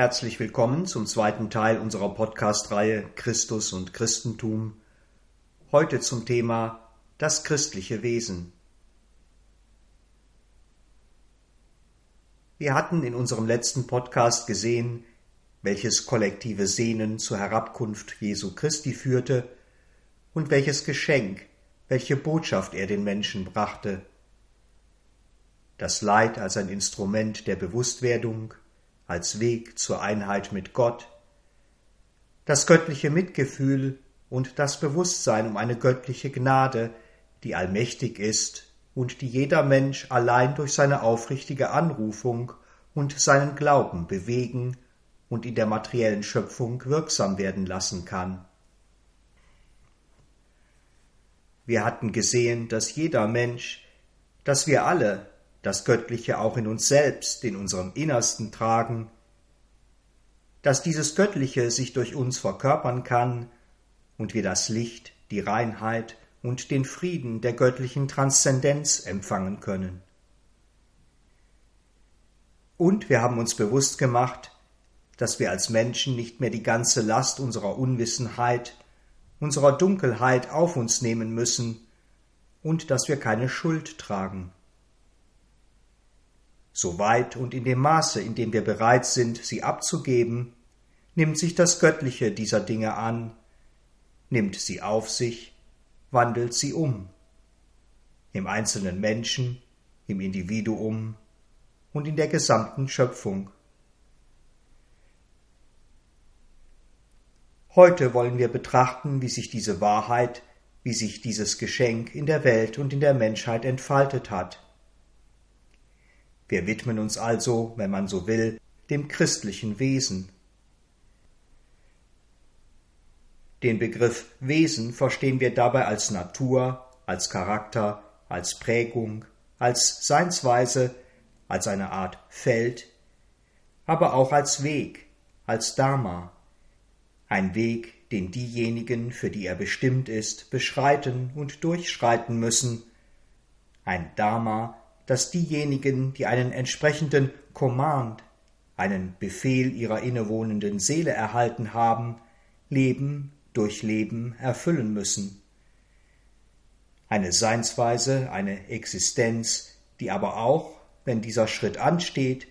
Herzlich willkommen zum zweiten Teil unserer Podcast-Reihe Christus und Christentum. Heute zum Thema das christliche Wesen. Wir hatten in unserem letzten Podcast gesehen, welches kollektive Sehnen zur Herabkunft Jesu Christi führte und welches Geschenk, welche Botschaft er den Menschen brachte. Das Leid als ein Instrument der Bewusstwerdung, als Weg zur Einheit mit Gott, das göttliche Mitgefühl und das Bewusstsein um eine göttliche Gnade, die allmächtig ist und die jeder Mensch allein durch seine aufrichtige Anrufung und seinen Glauben bewegen und in der materiellen Schöpfung wirksam werden lassen kann. Wir hatten gesehen, dass jeder Mensch, dass wir alle das Göttliche auch in uns selbst, in unserem Innersten tragen, dass dieses Göttliche sich durch uns verkörpern kann und wir das Licht, die Reinheit und den Frieden der göttlichen Transzendenz empfangen können. Und wir haben uns bewusst gemacht, dass wir als Menschen nicht mehr die ganze Last unserer Unwissenheit, unserer Dunkelheit auf uns nehmen müssen und dass wir keine Schuld tragen. So weit und in dem Maße, in dem wir bereit sind, sie abzugeben, nimmt sich das Göttliche dieser Dinge an, nimmt sie auf sich, wandelt sie um. Im einzelnen Menschen, im Individuum und in der gesamten Schöpfung. Heute wollen wir betrachten, wie sich diese Wahrheit, wie sich dieses Geschenk in der Welt und in der Menschheit entfaltet hat. Wir widmen uns also, wenn man so will, dem christlichen Wesen. Den Begriff Wesen verstehen wir dabei als Natur, als Charakter, als Prägung, als Seinsweise, als eine Art Feld, aber auch als Weg, als Dharma. Ein Weg, den diejenigen, für die er bestimmt ist, beschreiten und durchschreiten müssen. Ein Dharma, dass diejenigen, die einen entsprechenden Command, einen Befehl ihrer innewohnenden Seele erhalten haben, Leben durch Leben erfüllen müssen. Eine Seinsweise, eine Existenz, die aber auch, wenn dieser Schritt ansteht,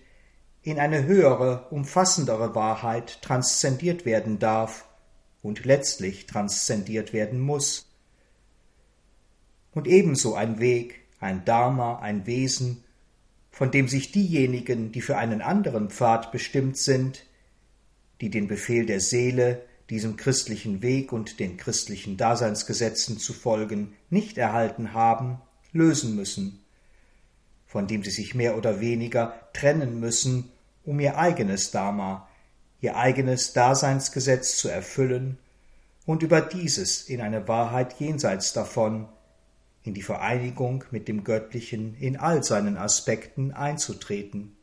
in eine höhere, umfassendere Wahrheit transzendiert werden darf und letztlich transzendiert werden muss. Und ebenso ein Weg, ein Dharma, ein Wesen, von dem sich diejenigen, die für einen anderen Pfad bestimmt sind, die den Befehl der Seele, diesem christlichen Weg und den christlichen Daseinsgesetzen zu folgen, nicht erhalten haben, lösen müssen, von dem sie sich mehr oder weniger trennen müssen, um ihr eigenes Dharma, ihr eigenes Daseinsgesetz zu erfüllen und über dieses in eine Wahrheit jenseits davon, in die Vereinigung mit dem Göttlichen in all seinen Aspekten einzutreten.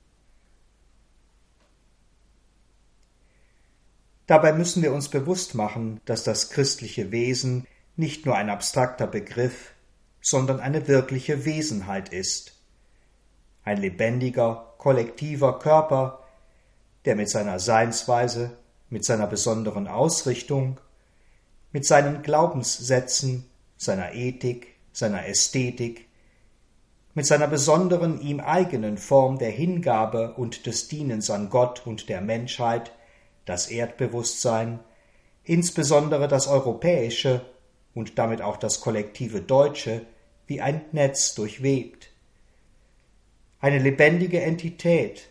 Dabei müssen wir uns bewusst machen, dass das christliche Wesen nicht nur ein abstrakter Begriff, sondern eine wirkliche Wesenheit ist. Ein lebendiger, kollektiver Körper, der mit seiner Seinsweise, mit seiner besonderen Ausrichtung, mit seinen Glaubenssätzen, seiner Ethik, seiner Ästhetik, mit seiner besonderen ihm eigenen Form der Hingabe und des Dienens an Gott und der Menschheit, das Erdbewusstsein, insbesondere das europäische und damit auch das kollektive Deutsche, wie ein Netz durchwebt. Eine lebendige Entität,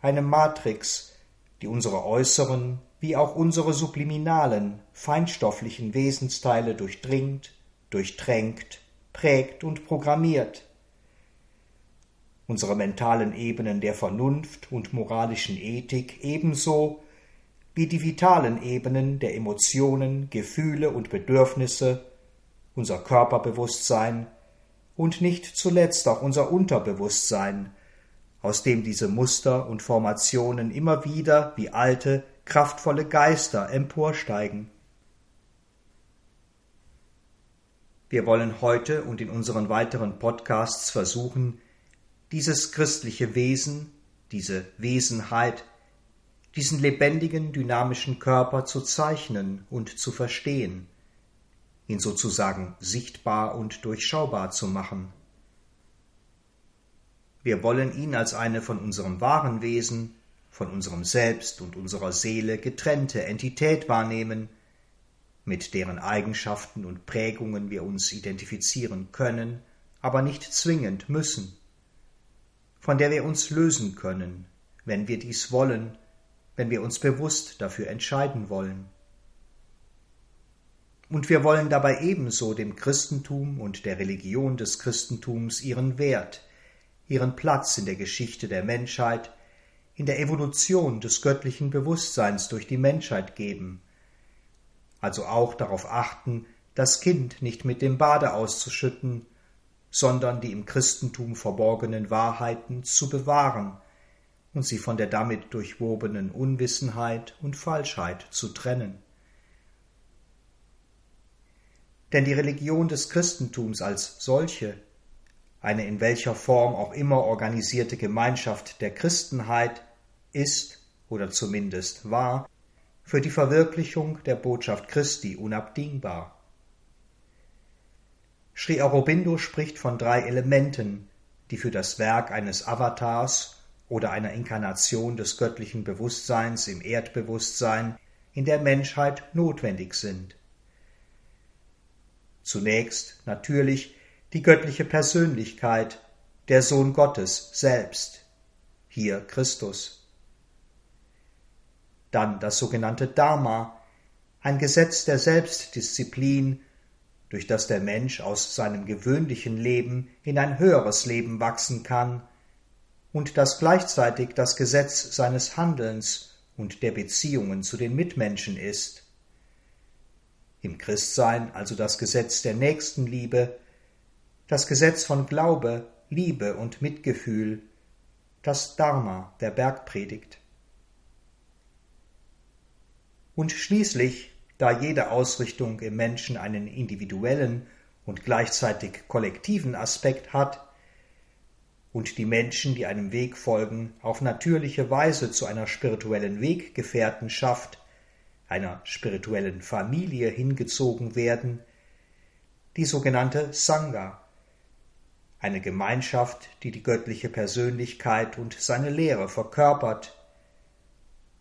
eine Matrix, die unsere äußeren wie auch unsere subliminalen, feinstofflichen Wesensteile durchdringt, durchtränkt prägt und programmiert. Unsere mentalen Ebenen der Vernunft und moralischen Ethik ebenso wie die vitalen Ebenen der Emotionen, Gefühle und Bedürfnisse, unser Körperbewusstsein und nicht zuletzt auch unser Unterbewusstsein, aus dem diese Muster und Formationen immer wieder wie alte, kraftvolle Geister emporsteigen. Wir wollen heute und in unseren weiteren Podcasts versuchen, dieses christliche Wesen, diese Wesenheit diesen lebendigen, dynamischen Körper zu zeichnen und zu verstehen, ihn sozusagen sichtbar und durchschaubar zu machen. Wir wollen ihn als eine von unserem wahren Wesen, von unserem Selbst und unserer Seele getrennte Entität wahrnehmen, mit deren Eigenschaften und Prägungen wir uns identifizieren können, aber nicht zwingend müssen, von der wir uns lösen können, wenn wir dies wollen, wenn wir uns bewusst dafür entscheiden wollen. Und wir wollen dabei ebenso dem Christentum und der Religion des Christentums ihren Wert, ihren Platz in der Geschichte der Menschheit, in der Evolution des göttlichen Bewusstseins durch die Menschheit geben, also auch darauf achten, das Kind nicht mit dem Bade auszuschütten, sondern die im Christentum verborgenen Wahrheiten zu bewahren und sie von der damit durchwobenen Unwissenheit und Falschheit zu trennen. Denn die Religion des Christentums als solche, eine in welcher Form auch immer organisierte Gemeinschaft der Christenheit, ist oder zumindest war für die Verwirklichung der Botschaft Christi unabdingbar. Sri Aurobindo spricht von drei Elementen, die für das Werk eines Avatars oder einer Inkarnation des göttlichen Bewusstseins im Erdbewusstsein in der Menschheit notwendig sind. Zunächst natürlich die göttliche Persönlichkeit, der Sohn Gottes selbst, hier Christus dann das sogenannte Dharma, ein Gesetz der Selbstdisziplin, durch das der Mensch aus seinem gewöhnlichen Leben in ein höheres Leben wachsen kann, und das gleichzeitig das Gesetz seines Handelns und der Beziehungen zu den Mitmenschen ist. Im Christsein also das Gesetz der Nächstenliebe, das Gesetz von Glaube, Liebe und Mitgefühl, das Dharma der Bergpredigt. Und schließlich, da jede Ausrichtung im Menschen einen individuellen und gleichzeitig kollektiven Aspekt hat, und die Menschen, die einem Weg folgen, auf natürliche Weise zu einer spirituellen Weggefährten schafft, einer spirituellen Familie hingezogen werden, die sogenannte Sangha, eine Gemeinschaft, die die göttliche Persönlichkeit und seine Lehre verkörpert.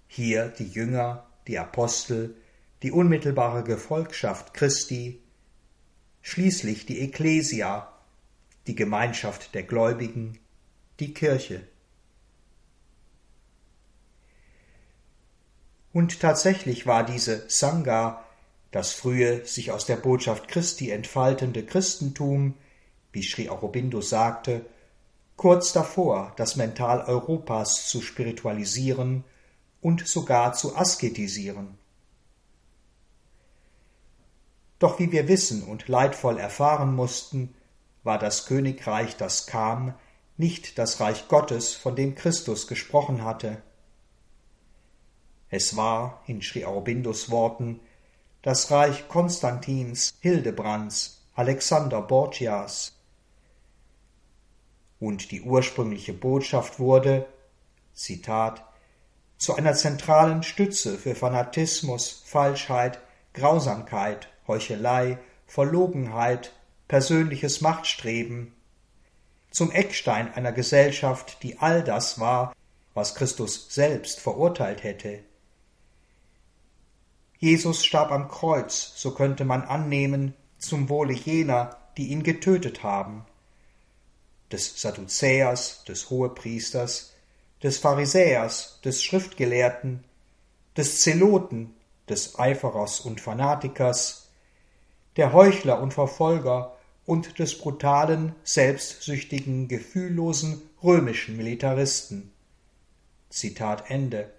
Hier die Jünger, die Apostel, die unmittelbare Gefolgschaft Christi, schließlich die Ekklesia, die Gemeinschaft der Gläubigen, die Kirche. Und tatsächlich war diese Sangha, das frühe sich aus der Botschaft Christi entfaltende Christentum, wie Sri Aurobindo sagte, kurz davor, das Mental Europas zu spiritualisieren und sogar zu asketisieren. Doch wie wir wissen und leidvoll erfahren mussten, war das Königreich, das kam, nicht das Reich Gottes, von dem Christus gesprochen hatte. Es war, in Sri Aurobindos Worten, das Reich Konstantins, Hildebrands, Alexander Borgias. Und die ursprüngliche Botschaft wurde, Zitat, zu einer zentralen Stütze für Fanatismus, Falschheit, Grausamkeit, Heuchelei, Verlogenheit, persönliches Machtstreben, zum Eckstein einer Gesellschaft, die all das war, was Christus selbst verurteilt hätte. Jesus starb am Kreuz, so könnte man annehmen, zum Wohle jener, die ihn getötet haben, des Sadduzäers, des Hohepriesters, des Pharisäers, des Schriftgelehrten, des Zeloten, des Eiferers und Fanatikers, der Heuchler und Verfolger und des brutalen, selbstsüchtigen, gefühllosen römischen Militaristen. Zitat Ende.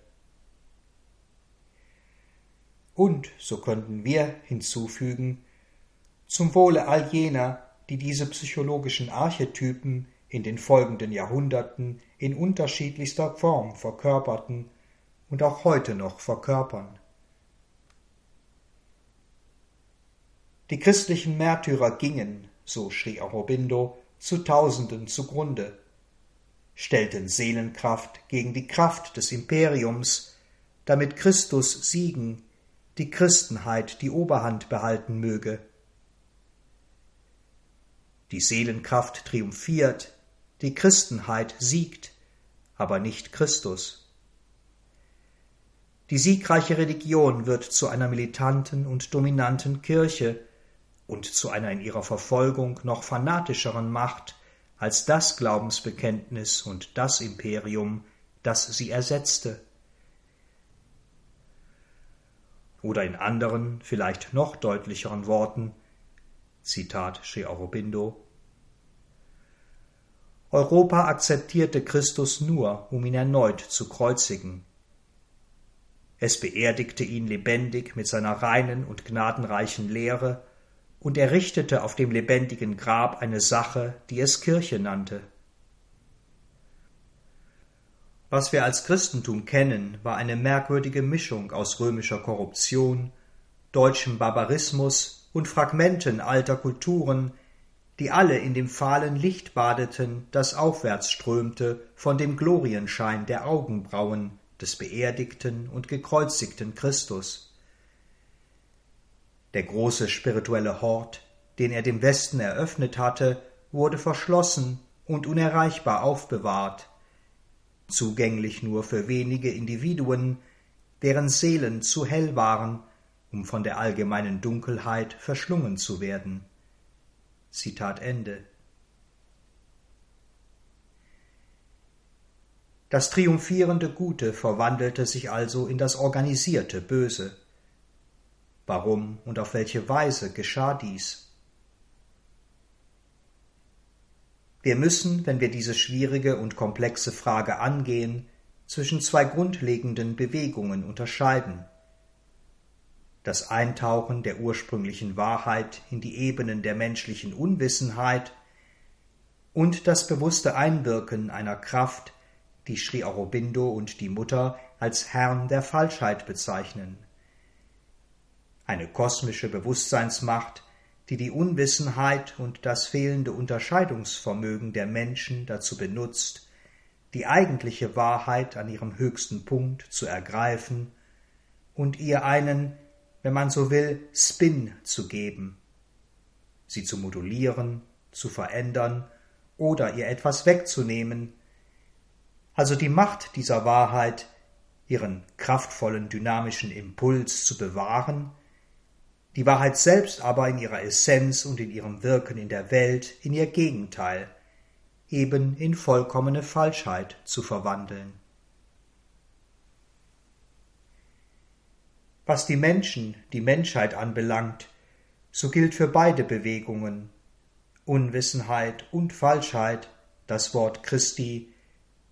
Und, so könnten wir hinzufügen, zum Wohle all jener, die diese psychologischen Archetypen in den folgenden Jahrhunderten in unterschiedlichster Form verkörperten und auch heute noch verkörpern. Die christlichen Märtyrer gingen, so schrie Aurobindo, zu Tausenden zugrunde, stellten Seelenkraft gegen die Kraft des Imperiums damit Christus siegen, die Christenheit die Oberhand behalten möge. Die Seelenkraft triumphiert, die Christenheit siegt, aber nicht Christus. Die siegreiche Religion wird zu einer militanten und dominanten Kirche und zu einer in ihrer Verfolgung noch fanatischeren Macht als das Glaubensbekenntnis und das Imperium, das sie ersetzte. Oder in anderen, vielleicht noch deutlicheren Worten, Zitat Sri Aurobindo, Europa akzeptierte Christus nur, um ihn erneut zu kreuzigen. Es beerdigte ihn lebendig mit seiner reinen und gnadenreichen Lehre und errichtete auf dem lebendigen Grab eine Sache, die es Kirche nannte. Was wir als Christentum kennen, war eine merkwürdige Mischung aus römischer Korruption, deutschem Barbarismus und Fragmenten alter Kulturen, die alle in dem fahlen Licht badeten, das aufwärts strömte von dem Glorienschein der Augenbrauen des beerdigten und gekreuzigten Christus. Der große spirituelle Hort, den er dem Westen eröffnet hatte, wurde verschlossen und unerreichbar aufbewahrt, zugänglich nur für wenige Individuen, deren Seelen zu hell waren, um von der allgemeinen Dunkelheit verschlungen zu werden. Zitat Ende. Das triumphierende Gute verwandelte sich also in das organisierte Böse. Warum und auf welche Weise geschah dies? Wir müssen, wenn wir diese schwierige und komplexe Frage angehen, zwischen zwei grundlegenden Bewegungen unterscheiden. Das Eintauchen der ursprünglichen Wahrheit in die Ebenen der menschlichen Unwissenheit und das bewusste Einwirken einer Kraft, die Sri Aurobindo und die Mutter als Herrn der Falschheit bezeichnen. Eine kosmische Bewusstseinsmacht, die die Unwissenheit und das fehlende Unterscheidungsvermögen der Menschen dazu benutzt, die eigentliche Wahrheit an ihrem höchsten Punkt zu ergreifen und ihr einen, wenn man so will, Spin zu geben, sie zu modulieren, zu verändern oder ihr etwas wegzunehmen, also die Macht dieser Wahrheit, ihren kraftvollen dynamischen Impuls zu bewahren die Wahrheit selbst aber in ihrer Essenz und in ihrem Wirken in der Welt in ihr Gegenteil, eben in vollkommene Falschheit zu verwandeln. Was die Menschen, die Menschheit anbelangt, so gilt für beide Bewegungen, Unwissenheit und Falschheit, das Wort Christi,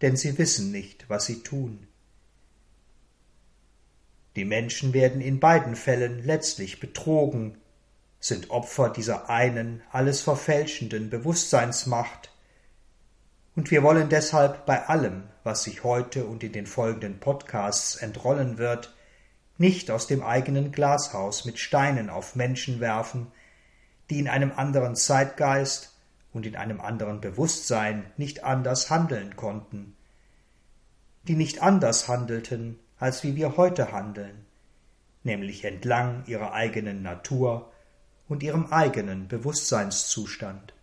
denn sie wissen nicht, was sie tun. Die Menschen werden in beiden Fällen letztlich betrogen, sind Opfer dieser einen, alles verfälschenden Bewusstseinsmacht, und wir wollen deshalb bei allem, was sich heute und in den folgenden Podcasts entrollen wird, nicht aus dem eigenen Glashaus mit Steinen auf Menschen werfen, die in einem anderen Zeitgeist und in einem anderen Bewusstsein nicht anders handeln konnten, die nicht anders handelten, als wie wir heute handeln, nämlich entlang ihrer eigenen Natur und ihrem eigenen Bewusstseinszustand.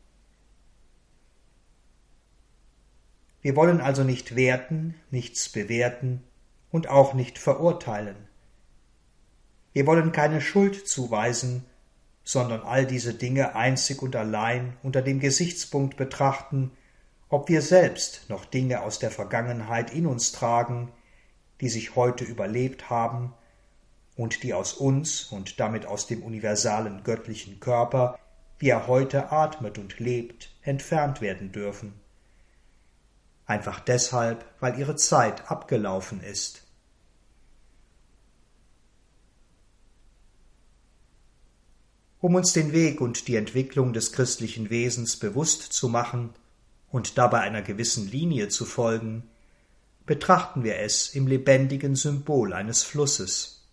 Wir wollen also nicht werten, nichts bewerten und auch nicht verurteilen. Wir wollen keine Schuld zuweisen, sondern all diese Dinge einzig und allein unter dem Gesichtspunkt betrachten, ob wir selbst noch Dinge aus der Vergangenheit in uns tragen, die sich heute überlebt haben und die aus uns und damit aus dem universalen göttlichen Körper, wie er heute atmet und lebt, entfernt werden dürfen. Einfach deshalb, weil ihre Zeit abgelaufen ist. Um uns den Weg und die Entwicklung des christlichen Wesens bewusst zu machen und dabei einer gewissen Linie zu folgen, betrachten wir es im lebendigen Symbol eines Flusses.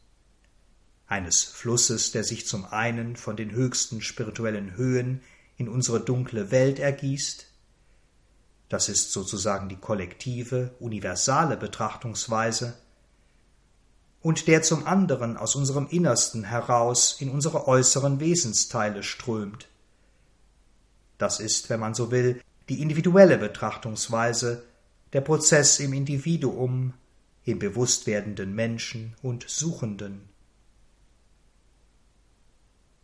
Eines Flusses, der sich zum einen von den höchsten spirituellen Höhen in unsere dunkle Welt ergießt, das ist sozusagen die kollektive, universale Betrachtungsweise, und der zum anderen aus unserem Innersten heraus in unsere äußeren Wesensteile strömt. Das ist, wenn man so will, die individuelle Betrachtungsweise, der Prozess im Individuum, im bewusst werdenden Menschen und Suchenden.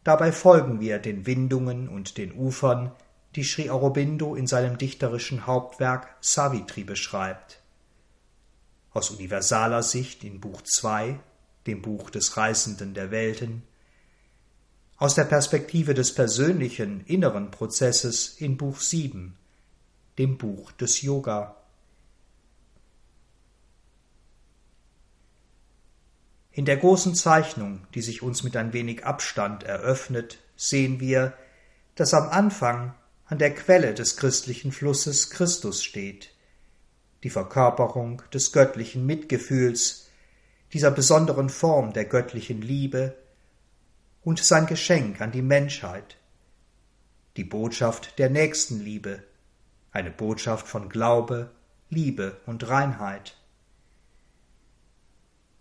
Dabei folgen wir den Windungen und den Ufern, die Sri Aurobindo in seinem dichterischen Hauptwerk Savitri beschreibt. Aus universaler Sicht in Buch 2, dem Buch des Reisenden der Welten, aus der Perspektive des persönlichen inneren Prozesses in Buch 7, dem Buch des Yoga. In der großen Zeichnung, die sich uns mit ein wenig Abstand eröffnet, sehen wir, dass am Anfang an der Quelle des christlichen Flusses Christus steht, die Verkörperung des göttlichen Mitgefühls, dieser besonderen Form der göttlichen Liebe und sein Geschenk an die Menschheit, die Botschaft der Nächstenliebe, eine Botschaft von Glaube, Liebe und Reinheit.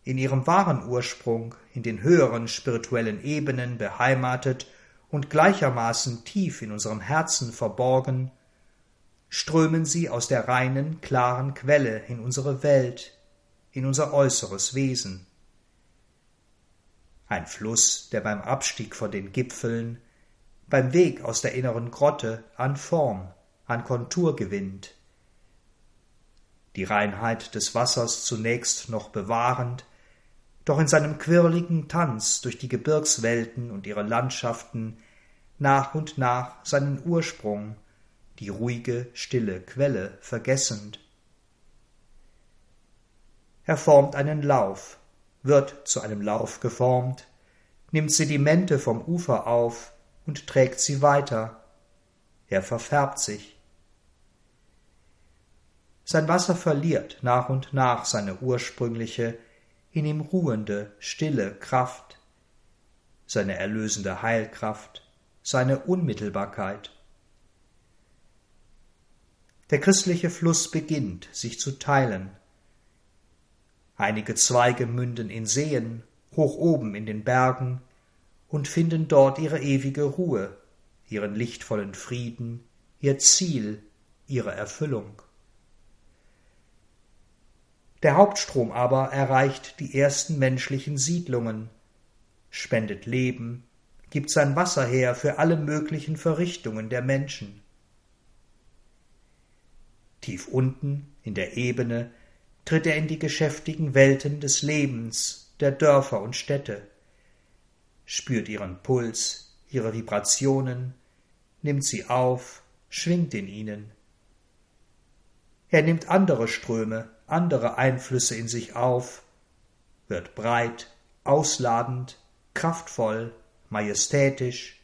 In ihrem wahren Ursprung, in den höheren spirituellen Ebenen beheimatet und gleichermaßen tief in unserem Herzen verborgen, strömen sie aus der reinen, klaren Quelle in unsere Welt, in unser äußeres Wesen. Ein Fluss, der beim Abstieg von den Gipfeln, beim Weg aus der inneren Grotte an Form, an Kontur gewinnt. Die Reinheit des Wassers zunächst noch bewahrend, doch in seinem quirligen Tanz durch die Gebirgswelten und ihre Landschaften nach und nach seinen Ursprung, die ruhige, stille Quelle vergessend. Er formt einen Lauf, wird zu einem Lauf geformt, nimmt Sedimente vom Ufer auf und trägt sie weiter. Er verfärbt sich. Sein Wasser verliert nach und nach seine ursprüngliche, in ihm ruhende, stille Kraft, seine erlösende Heilkraft, seine Unmittelbarkeit. Der christliche Fluss beginnt, sich zu teilen. Einige Zweige münden in Seen, hoch oben in den Bergen, und finden dort ihre ewige Ruhe, ihren lichtvollen Frieden, ihr Ziel, ihre Erfüllung. Der Hauptstrom aber erreicht die ersten menschlichen Siedlungen, spendet Leben, gibt sein Wasser her für alle möglichen Verrichtungen der Menschen. Tief unten in der Ebene tritt er in die geschäftigen Welten des Lebens, der Dörfer und Städte, spürt ihren Puls, ihre Vibrationen, nimmt sie auf, schwingt in ihnen. Er nimmt andere Ströme, andere Einflüsse in sich auf, wird breit, ausladend, kraftvoll, majestätisch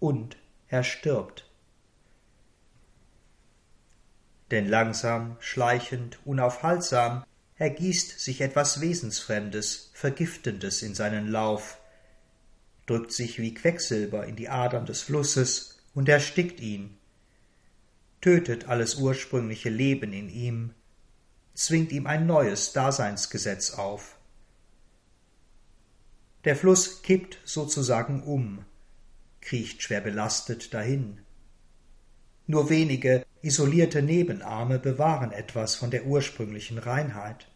und er stirbt. Denn langsam, schleichend, unaufhaltsam ergießt sich etwas Wesensfremdes, Vergiftendes in seinen Lauf, drückt sich wie Quecksilber in die Adern des Flusses und erstickt ihn, tötet alles ursprüngliche Leben in ihm, zwingt ihm ein neues Daseinsgesetz auf. Der Fluss kippt sozusagen um, kriecht schwer belastet dahin. Nur wenige isolierte Nebenarme bewahren etwas von der ursprünglichen Reinheit.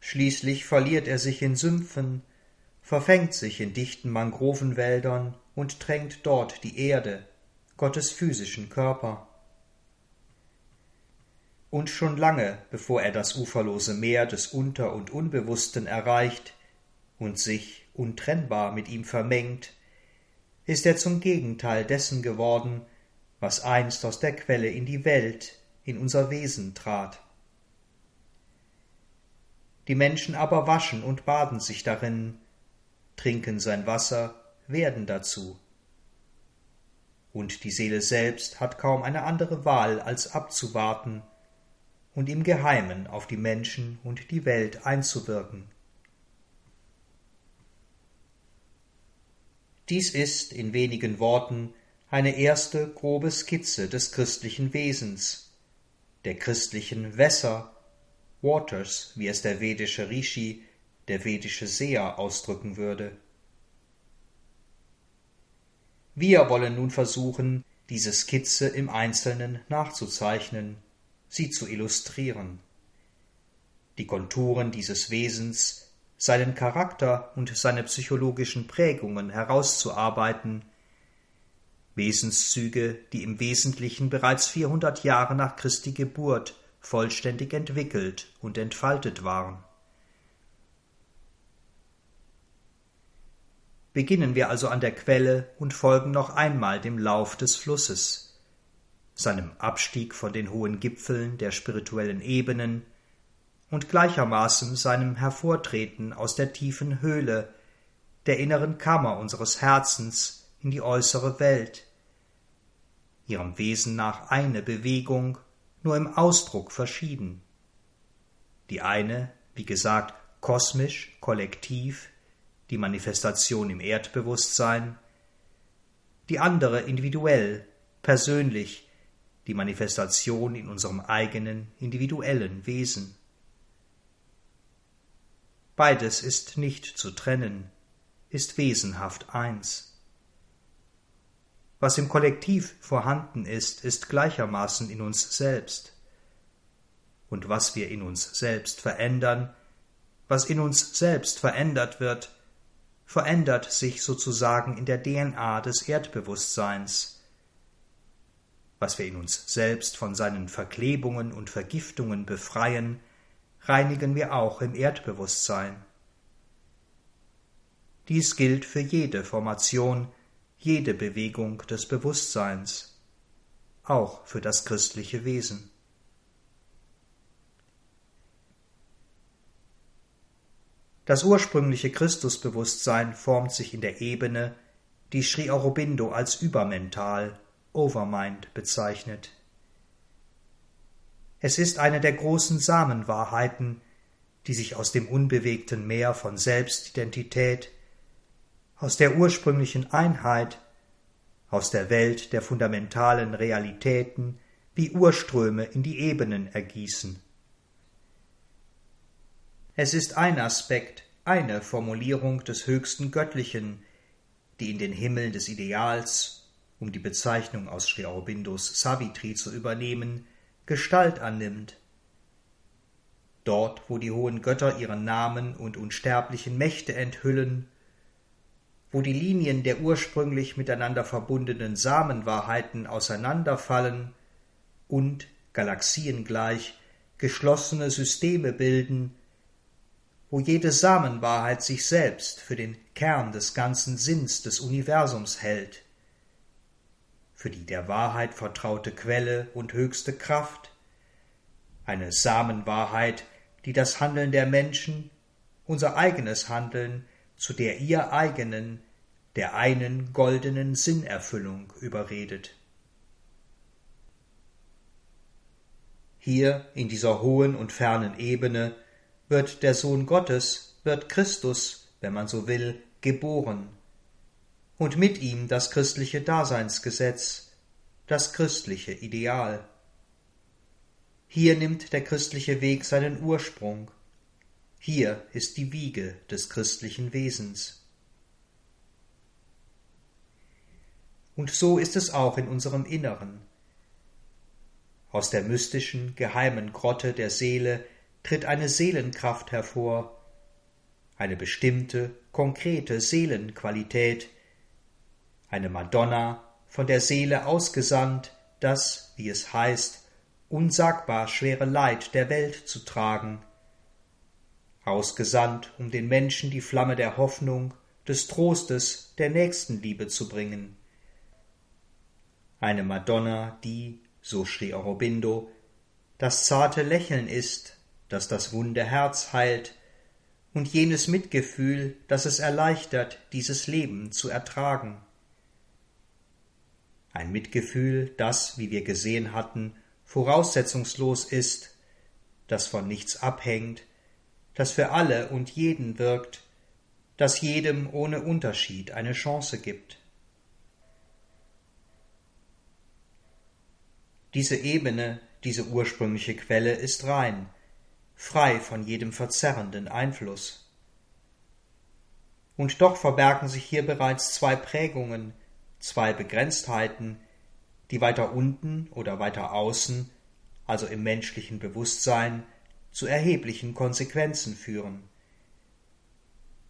Schließlich verliert er sich in Sümpfen, verfängt sich in dichten Mangrovenwäldern und tränkt dort die Erde, Gottes physischen Körper und schon lange, bevor er das uferlose Meer des Unter- und Unbewussten erreicht und sich untrennbar mit ihm vermengt, ist er zum Gegenteil dessen geworden, was einst aus der Quelle in die Welt, in unser Wesen trat. Die Menschen aber waschen und baden sich darin, trinken sein Wasser, werden dazu. Und die Seele selbst hat kaum eine andere Wahl, als abzuwarten, und im Geheimen auf die Menschen und die Welt einzuwirken. Dies ist in wenigen Worten eine erste grobe Skizze des christlichen Wesens, der christlichen Wässer Waters, wie es der vedische Rishi, der vedische Seher ausdrücken würde. Wir wollen nun versuchen, diese Skizze im Einzelnen nachzuzeichnen, sie zu illustrieren. Die Konturen dieses Wesens, seinen Charakter und seine psychologischen Prägungen herauszuarbeiten, Wesenszüge, die im Wesentlichen bereits vierhundert Jahre nach Christi Geburt vollständig entwickelt und entfaltet waren. Beginnen wir also an der Quelle und folgen noch einmal dem Lauf des Flusses, seinem Abstieg von den hohen Gipfeln der spirituellen Ebenen und gleichermaßen seinem Hervortreten aus der tiefen Höhle, der inneren Kammer unseres Herzens in die äußere Welt, ihrem Wesen nach eine Bewegung, nur im Ausdruck verschieden. Die eine, wie gesagt, kosmisch, kollektiv, die Manifestation im Erdbewusstsein, die andere individuell, persönlich, die Manifestation in unserem eigenen individuellen Wesen. Beides ist nicht zu trennen, ist wesenhaft eins. Was im Kollektiv vorhanden ist, ist gleichermaßen in uns selbst. Und was wir in uns selbst verändern, was in uns selbst verändert wird, verändert sich sozusagen in der DNA des Erdbewusstseins. Was wir in uns selbst von seinen Verklebungen und Vergiftungen befreien, reinigen wir auch im Erdbewusstsein. Dies gilt für jede Formation, jede Bewegung des Bewusstseins, auch für das christliche Wesen. Das ursprüngliche Christusbewusstsein formt sich in der Ebene, die Sri Aurobindo als übermental, Overmind bezeichnet. Es ist eine der großen Samenwahrheiten, die sich aus dem unbewegten Meer von Selbstidentität aus der ursprünglichen Einheit, aus der Welt der fundamentalen Realitäten wie Urströme in die Ebenen ergießen. Es ist ein Aspekt, eine Formulierung des höchsten Göttlichen, die in den Himmeln des Ideals, um die Bezeichnung aus Sri Aurobindos Savitri zu übernehmen, Gestalt annimmt. Dort, wo die hohen Götter ihren Namen und unsterblichen Mächte enthüllen, wo die Linien der ursprünglich miteinander verbundenen Samenwahrheiten auseinanderfallen und, galaxiengleich, geschlossene Systeme bilden, wo jede Samenwahrheit sich selbst für den Kern des ganzen Sinns des Universums hält, für die der Wahrheit vertraute Quelle und höchste Kraft, eine Samenwahrheit, die das Handeln der Menschen, unser eigenes Handeln, zu der ihr eigenen der einen goldenen Sinnerfüllung überredet. Hier in dieser hohen und fernen Ebene wird der Sohn Gottes, wird Christus, wenn man so will, geboren, und mit ihm das christliche Daseinsgesetz, das christliche Ideal. Hier nimmt der christliche Weg seinen Ursprung, hier ist die Wiege des christlichen Wesens. Und so ist es auch in unserem Inneren. Aus der mystischen, geheimen Grotte der Seele tritt eine Seelenkraft hervor, eine bestimmte, konkrete Seelenqualität, eine Madonna, von der Seele ausgesandt, das, wie es heißt, unsagbar schwere Leid der Welt zu tragen, ausgesandt, um den Menschen die Flamme der Hoffnung, des Trostes, der Nächstenliebe zu bringen eine Madonna, die, so schrie Aurobindo, das zarte Lächeln ist, das das wunde Herz heilt, und jenes Mitgefühl, das es erleichtert, dieses Leben zu ertragen. Ein Mitgefühl, das, wie wir gesehen hatten, voraussetzungslos ist, das von nichts abhängt, das für alle und jeden wirkt, das jedem ohne Unterschied eine Chance gibt. Diese Ebene, diese ursprüngliche Quelle ist rein, frei von jedem verzerrenden Einfluss. Und doch verbergen sich hier bereits zwei Prägungen, zwei Begrenztheiten, die weiter unten oder weiter außen, also im menschlichen Bewusstsein, zu erheblichen Konsequenzen führen.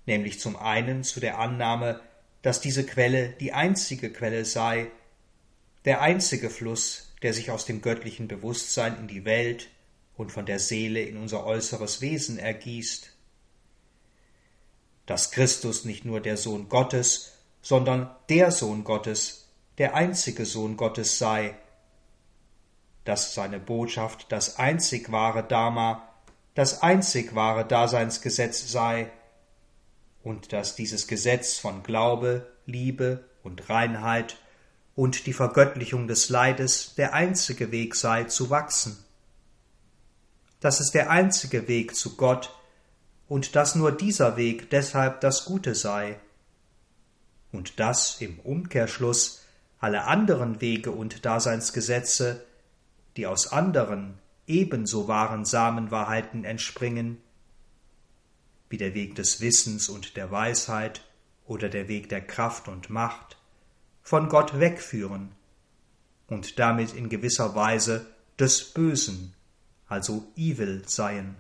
Nämlich zum einen zu der Annahme, dass diese Quelle die einzige Quelle sei, der einzige Fluss, der sich aus dem göttlichen Bewusstsein in die Welt und von der Seele in unser äußeres Wesen ergießt. Dass Christus nicht nur der Sohn Gottes, sondern der Sohn Gottes, der einzige Sohn Gottes sei, dass seine Botschaft das einzig wahre Dharma, das einzig wahre Daseinsgesetz sei, und dass dieses Gesetz von Glaube, Liebe und Reinheit und die Vergöttlichung des Leides der einzige Weg sei zu wachsen. Dass es der einzige Weg zu Gott und dass nur dieser Weg deshalb das Gute sei. Und dass im Umkehrschluss alle anderen Wege und Daseinsgesetze, die aus anderen, ebenso wahren Samenwahrheiten entspringen, wie der Weg des Wissens und der Weisheit oder der Weg der Kraft und Macht, von Gott wegführen und damit in gewisser Weise des Bösen, also evil seien.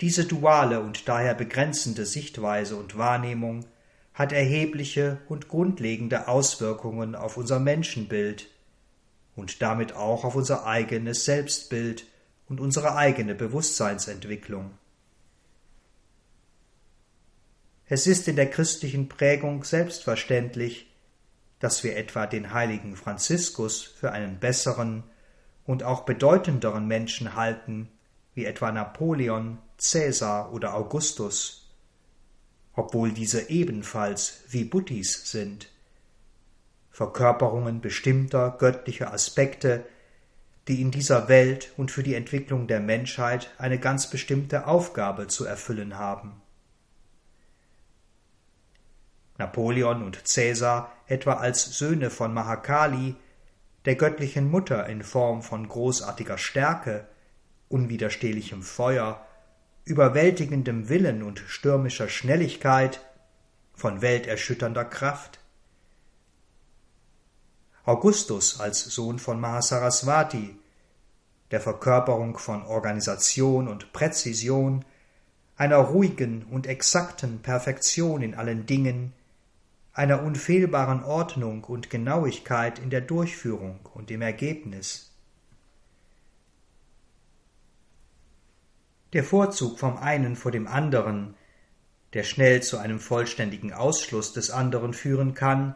Diese duale und daher begrenzende Sichtweise und Wahrnehmung hat erhebliche und grundlegende Auswirkungen auf unser Menschenbild und damit auch auf unser eigenes Selbstbild und unsere eigene Bewusstseinsentwicklung. Es ist in der christlichen Prägung selbstverständlich, dass wir etwa den heiligen Franziskus für einen besseren und auch bedeutenderen Menschen halten, wie etwa Napoleon, Cäsar oder Augustus, obwohl diese ebenfalls wie Buddhis sind, Verkörperungen bestimmter göttlicher Aspekte, die in dieser Welt und für die Entwicklung der Menschheit eine ganz bestimmte Aufgabe zu erfüllen haben. Napoleon und Cäsar etwa als Söhne von Mahakali, der göttlichen Mutter in Form von großartiger Stärke, unwiderstehlichem Feuer, überwältigendem Willen und stürmischer Schnelligkeit, von welterschütternder Kraft. Augustus als Sohn von Mahasaraswati, der Verkörperung von Organisation und Präzision, einer ruhigen und exakten Perfektion in allen Dingen, einer unfehlbaren Ordnung und Genauigkeit in der Durchführung und im Ergebnis. Der Vorzug vom einen vor dem anderen, der schnell zu einem vollständigen Ausschluss des anderen führen kann,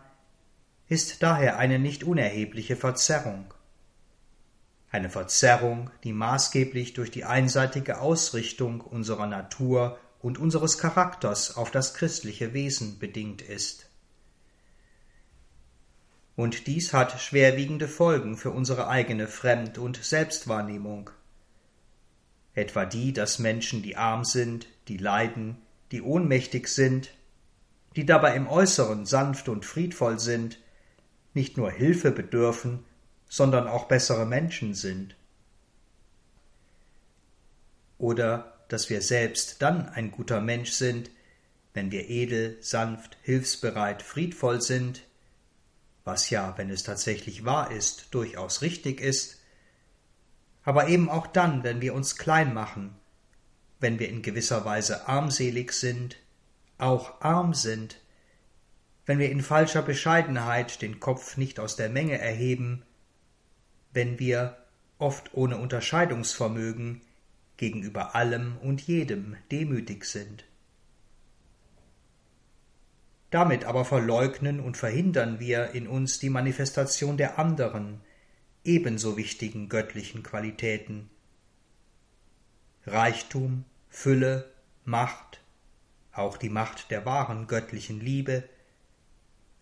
ist daher eine nicht unerhebliche Verzerrung. Eine Verzerrung, die maßgeblich durch die einseitige Ausrichtung unserer Natur und unseres Charakters auf das christliche Wesen bedingt ist und dies hat schwerwiegende Folgen für unsere eigene Fremd- und Selbstwahrnehmung. Etwa die, dass Menschen, die arm sind, die leiden, die ohnmächtig sind, die dabei im Äußeren sanft und friedvoll sind, nicht nur Hilfe bedürfen, sondern auch bessere Menschen sind. Oder dass wir selbst dann ein guter Mensch sind, wenn wir edel, sanft, hilfsbereit, friedvoll sind, was ja, wenn es tatsächlich wahr ist, durchaus richtig ist, aber eben auch dann, wenn wir uns klein machen, wenn wir in gewisser Weise armselig sind, auch arm sind, wenn wir in falscher Bescheidenheit den Kopf nicht aus der Menge erheben, wenn wir, oft ohne Unterscheidungsvermögen, gegenüber allem und jedem demütig sind. Damit aber verleugnen und verhindern wir in uns die Manifestation der anderen, ebenso wichtigen göttlichen Qualitäten. Reichtum, Fülle, Macht, auch die Macht der wahren göttlichen Liebe,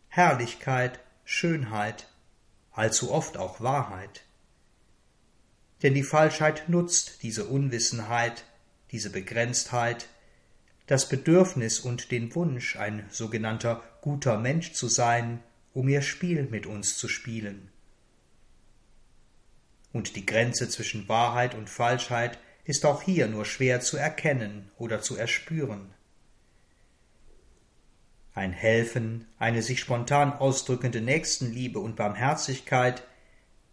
Herrlichkeit, Schönheit, allzu oft auch Wahrheit. Denn die Falschheit nutzt diese Unwissenheit, diese Begrenztheit, das Bedürfnis und den Wunsch, ein sogenannter guter Mensch zu sein, um ihr Spiel mit uns zu spielen. Und die Grenze zwischen Wahrheit und Falschheit ist auch hier nur schwer zu erkennen oder zu erspüren. Ein Helfen, eine sich spontan ausdrückende Nächstenliebe und Barmherzigkeit,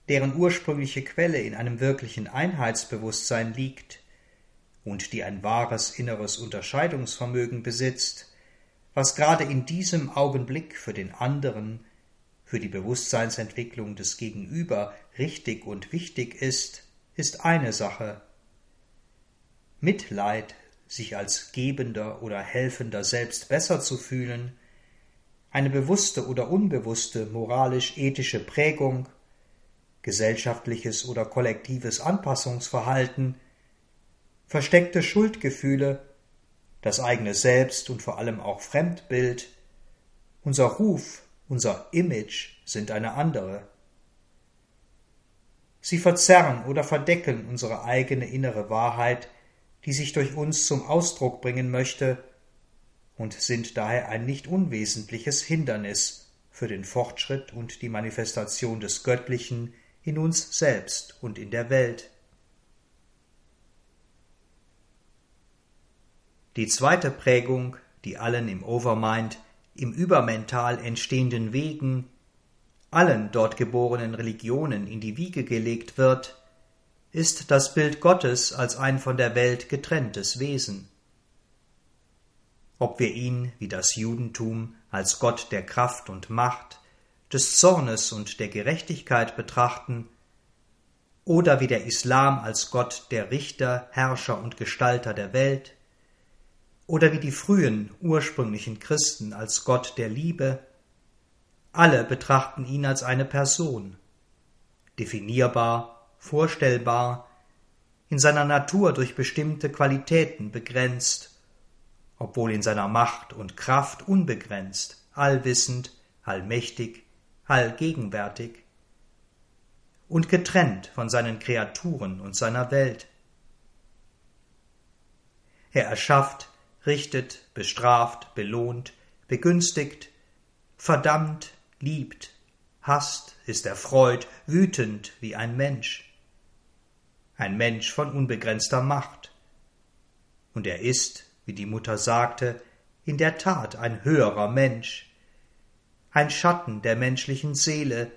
deren ursprüngliche Quelle in einem wirklichen Einheitsbewusstsein liegt und die ein wahres inneres Unterscheidungsvermögen besitzt, was gerade in diesem Augenblick für den anderen, für die Bewusstseinsentwicklung des Gegenüber richtig und wichtig ist, ist eine Sache. Mitleid, sich als Gebender oder Helfender selbst besser zu fühlen, eine bewusste oder unbewusste moralisch-ethische Prägung, gesellschaftliches oder kollektives Anpassungsverhalten, versteckte Schuldgefühle, das eigene Selbst und vor allem auch Fremdbild, unser Ruf, unser Image sind eine andere. Sie verzerren oder verdecken unsere eigene innere Wahrheit, die sich durch uns zum Ausdruck bringen möchte, und sind daher ein nicht unwesentliches Hindernis für den Fortschritt und die Manifestation des Göttlichen in uns selbst und in der Welt. Die zweite Prägung, die allen im Overmind, im Übermental entstehenden Wegen, allen dort geborenen Religionen in die Wiege gelegt wird, ist das Bild Gottes als ein von der Welt getrenntes Wesen. Ob wir ihn, wie das Judentum, als Gott der Kraft und Macht, des Zornes und der Gerechtigkeit betrachten, oder wie der Islam als Gott der Richter, Herrscher und Gestalter der Welt, oder wie die frühen, ursprünglichen Christen als Gott der Liebe, alle betrachten ihn als eine Person, definierbar, vorstellbar, in seiner Natur durch bestimmte Qualitäten begrenzt, obwohl in seiner Macht und Kraft unbegrenzt, allwissend, allmächtig, allgegenwärtig und getrennt von seinen Kreaturen und seiner Welt. Er erschafft, richtet, bestraft, belohnt, begünstigt, verdammt, liebt, hasst, ist erfreut, wütend wie ein Mensch. Ein Mensch von unbegrenzter Macht. Und er ist, wie die Mutter sagte, in der Tat ein höherer Mensch, ein Schatten der menschlichen Seele,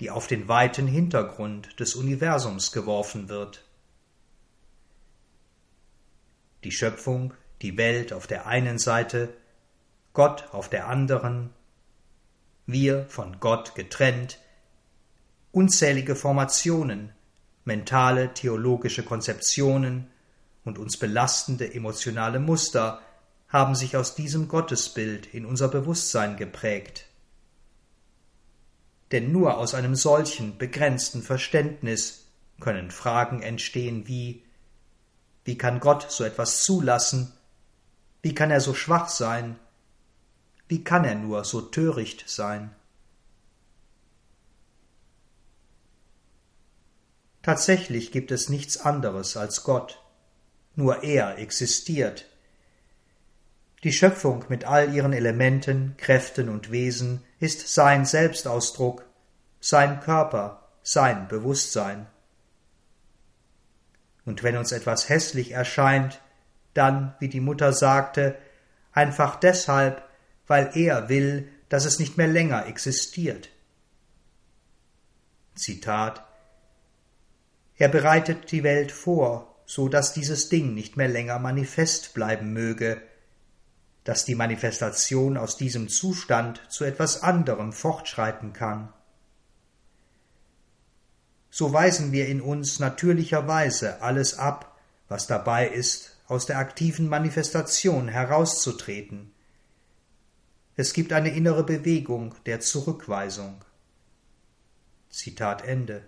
die auf den weiten Hintergrund des Universums geworfen wird. Die Schöpfung die Welt auf der einen Seite, Gott auf der anderen, wir von Gott getrennt, unzählige Formationen, mentale theologische Konzeptionen und uns belastende emotionale Muster haben sich aus diesem Gottesbild in unser Bewusstsein geprägt. Denn nur aus einem solchen begrenzten Verständnis können Fragen entstehen wie Wie kann Gott so etwas zulassen wie kann er so schwach sein? Wie kann er nur so töricht sein? Tatsächlich gibt es nichts anderes als Gott. Nur er existiert. Die Schöpfung mit all ihren Elementen, Kräften und Wesen ist sein Selbstausdruck, sein Körper, sein Bewusstsein. Und wenn uns etwas hässlich erscheint, dann, wie die Mutter sagte, einfach deshalb, weil er will, dass es nicht mehr länger existiert. Zitat Er bereitet die Welt vor, so dass dieses Ding nicht mehr länger manifest bleiben möge, dass die Manifestation aus diesem Zustand zu etwas anderem fortschreiten kann. So weisen wir in uns natürlicherweise alles ab, was dabei ist, aus der aktiven Manifestation herauszutreten. Es gibt eine innere Bewegung der Zurückweisung. Zitat Ende.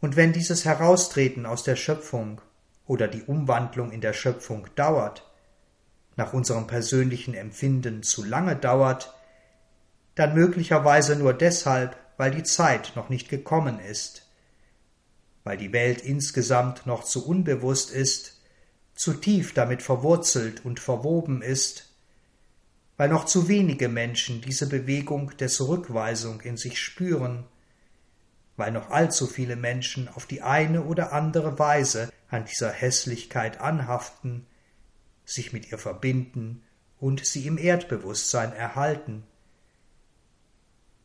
Und wenn dieses Heraustreten aus der Schöpfung oder die Umwandlung in der Schöpfung dauert, nach unserem persönlichen Empfinden zu lange dauert, dann möglicherweise nur deshalb, weil die Zeit noch nicht gekommen ist, weil die Welt insgesamt noch zu unbewusst ist, zu tief damit verwurzelt und verwoben ist, weil noch zu wenige Menschen diese Bewegung der Zurückweisung in sich spüren, weil noch allzu viele Menschen auf die eine oder andere Weise an dieser Hässlichkeit anhaften, sich mit ihr verbinden und sie im Erdbewusstsein erhalten,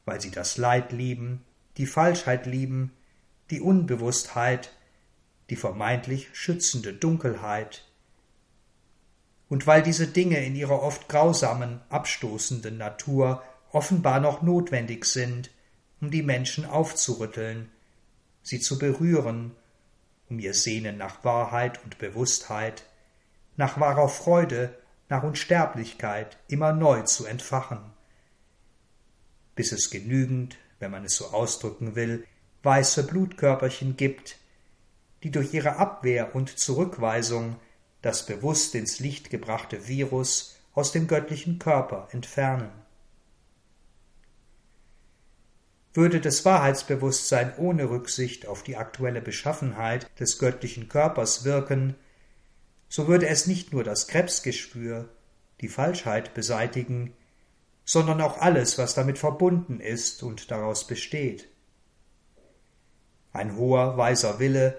weil sie das Leid lieben, die Falschheit lieben, die Unbewusstheit, die vermeintlich schützende Dunkelheit, und weil diese Dinge in ihrer oft grausamen, abstoßenden Natur offenbar noch notwendig sind, um die Menschen aufzurütteln, sie zu berühren, um ihr Sehnen nach Wahrheit und Bewusstheit, nach wahrer Freude, nach Unsterblichkeit immer neu zu entfachen, bis es genügend, wenn man es so ausdrücken will, weiße Blutkörperchen gibt, die durch ihre Abwehr und Zurückweisung das bewusst ins Licht gebrachte Virus aus dem göttlichen Körper entfernen. Würde das Wahrheitsbewusstsein ohne Rücksicht auf die aktuelle Beschaffenheit des göttlichen Körpers wirken, so würde es nicht nur das Krebsgespür, die Falschheit beseitigen, sondern auch alles, was damit verbunden ist und daraus besteht. Ein hoher, weiser Wille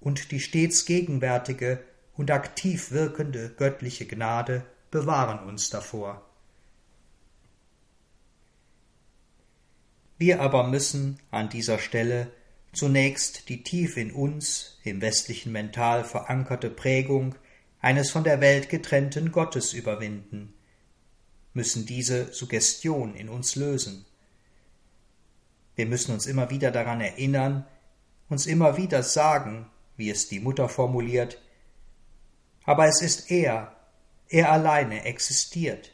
und die stets gegenwärtige, und aktiv wirkende göttliche Gnade bewahren uns davor. Wir aber müssen an dieser Stelle zunächst die tief in uns, im westlichen Mental verankerte Prägung eines von der Welt getrennten Gottes überwinden, müssen diese Suggestion in uns lösen. Wir müssen uns immer wieder daran erinnern, uns immer wieder sagen, wie es die Mutter formuliert, aber es ist er, er alleine existiert.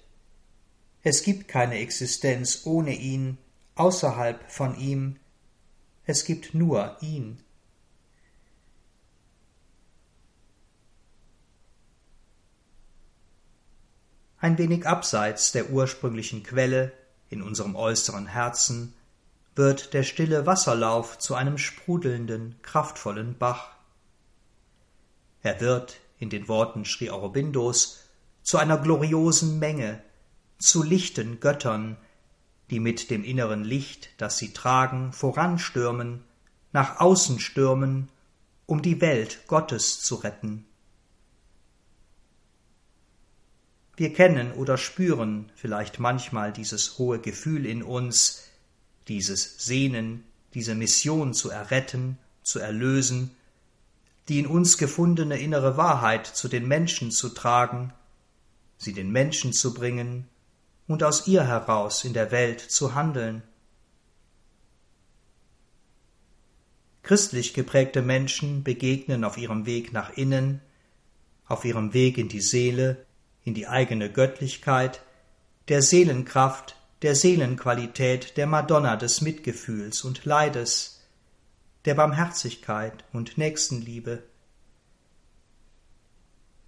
Es gibt keine Existenz ohne ihn, außerhalb von ihm, es gibt nur ihn. Ein wenig abseits der ursprünglichen Quelle, in unserem äußeren Herzen, wird der stille Wasserlauf zu einem sprudelnden, kraftvollen Bach. Er wird in den Worten Sri Aurobindos, zu einer gloriosen Menge, zu lichten Göttern, die mit dem inneren Licht, das sie tragen, voranstürmen, nach außen stürmen, um die Welt Gottes zu retten. Wir kennen oder spüren vielleicht manchmal dieses hohe Gefühl in uns, dieses Sehnen, diese Mission zu erretten, zu erlösen, die in uns gefundene innere Wahrheit zu den Menschen zu tragen, sie den Menschen zu bringen und aus ihr heraus in der Welt zu handeln. Christlich geprägte Menschen begegnen auf ihrem Weg nach innen, auf ihrem Weg in die Seele, in die eigene Göttlichkeit, der Seelenkraft, der Seelenqualität der Madonna des Mitgefühls und Leides, der Barmherzigkeit und Nächstenliebe.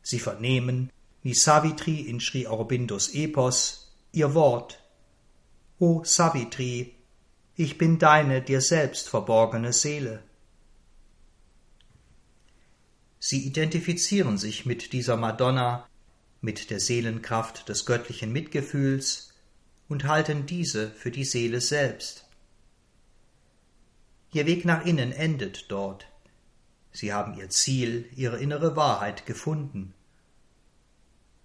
Sie vernehmen, wie Savitri in Sri Aurobindos Epos, ihr Wort. O Savitri, ich bin deine dir selbst verborgene Seele. Sie identifizieren sich mit dieser Madonna, mit der Seelenkraft des göttlichen Mitgefühls und halten diese für die Seele selbst. Ihr Weg nach innen endet dort. Sie haben ihr Ziel, ihre innere Wahrheit gefunden.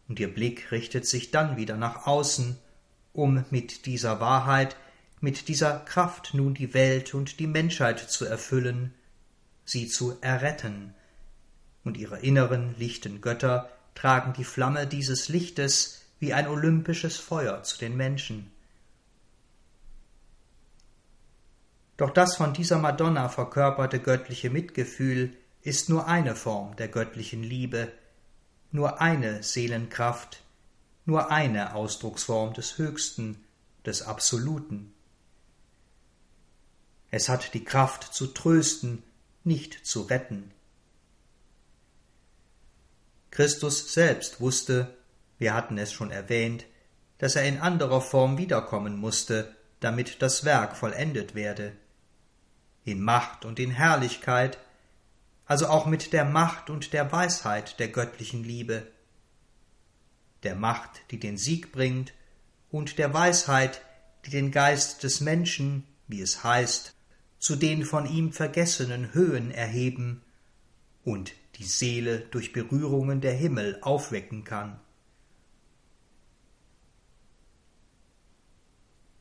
Und ihr Blick richtet sich dann wieder nach außen, um mit dieser Wahrheit, mit dieser Kraft nun die Welt und die Menschheit zu erfüllen, sie zu erretten. Und ihre inneren, lichten Götter tragen die Flamme dieses Lichtes wie ein olympisches Feuer zu den Menschen. Doch das von dieser Madonna verkörperte göttliche Mitgefühl ist nur eine Form der göttlichen Liebe, nur eine Seelenkraft, nur eine Ausdrucksform des Höchsten, des Absoluten. Es hat die Kraft zu trösten, nicht zu retten. Christus selbst wusste, wir hatten es schon erwähnt, dass er in anderer Form wiederkommen musste, damit das Werk vollendet werde in Macht und in Herrlichkeit, also auch mit der Macht und der Weisheit der göttlichen Liebe, der Macht, die den Sieg bringt und der Weisheit, die den Geist des Menschen, wie es heißt, zu den von ihm vergessenen Höhen erheben und die Seele durch Berührungen der Himmel aufwecken kann.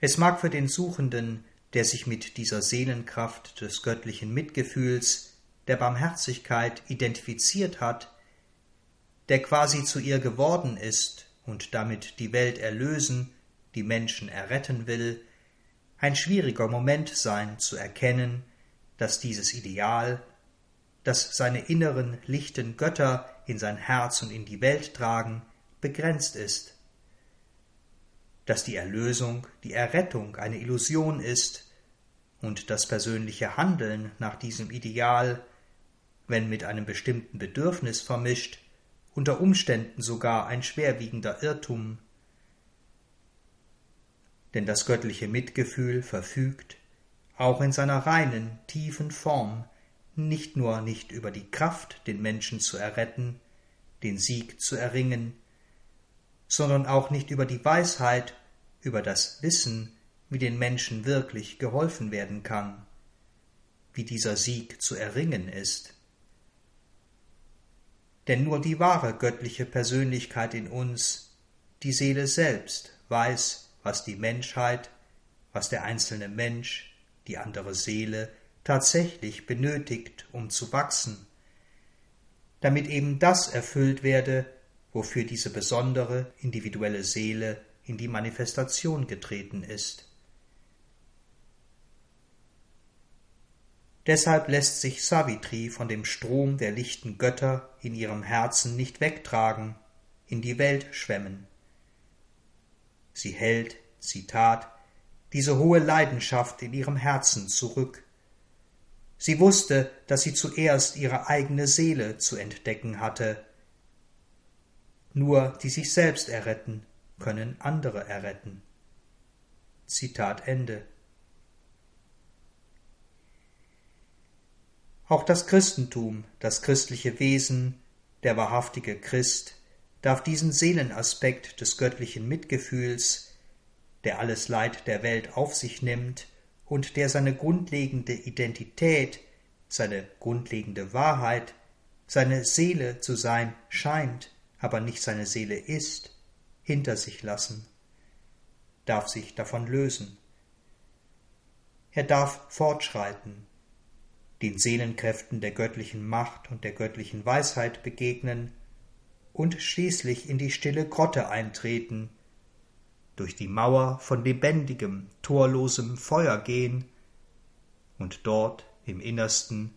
Es mag für den Suchenden, der sich mit dieser Seelenkraft des göttlichen Mitgefühls, der Barmherzigkeit identifiziert hat, der quasi zu ihr geworden ist und damit die Welt erlösen, die Menschen erretten will, ein schwieriger Moment sein zu erkennen, dass dieses Ideal, das seine inneren lichten Götter in sein Herz und in die Welt tragen, begrenzt ist, dass die Erlösung, die Errettung eine Illusion ist und das persönliche Handeln nach diesem Ideal, wenn mit einem bestimmten Bedürfnis vermischt, unter Umständen sogar ein schwerwiegender Irrtum. Denn das göttliche Mitgefühl verfügt, auch in seiner reinen, tiefen Form, nicht nur nicht über die Kraft, den Menschen zu erretten, den Sieg zu erringen, sondern auch nicht über die Weisheit, über das Wissen, wie den Menschen wirklich geholfen werden kann, wie dieser Sieg zu erringen ist. Denn nur die wahre göttliche Persönlichkeit in uns, die Seele selbst, weiß, was die Menschheit, was der einzelne Mensch, die andere Seele tatsächlich benötigt, um zu wachsen, damit eben das erfüllt werde, wofür diese besondere individuelle Seele in die Manifestation getreten ist. Deshalb lässt sich Savitri von dem Strom der lichten Götter in ihrem Herzen nicht wegtragen, in die Welt schwemmen. Sie hält, Zitat, diese hohe Leidenschaft in ihrem Herzen zurück. Sie wusste, dass sie zuerst ihre eigene Seele zu entdecken hatte. Nur die sich selbst erretten, können andere erretten. Zitat Ende. Auch das Christentum, das christliche Wesen, der wahrhaftige Christ, darf diesen Seelenaspekt des göttlichen Mitgefühls, der alles Leid der Welt auf sich nimmt und der seine grundlegende Identität, seine grundlegende Wahrheit, seine Seele zu sein scheint, aber nicht seine Seele ist, hinter sich lassen, darf sich davon lösen. Er darf fortschreiten, den Seelenkräften der göttlichen Macht und der göttlichen Weisheit begegnen und schließlich in die stille Grotte eintreten, durch die Mauer von lebendigem, torlosem Feuer gehen und dort im Innersten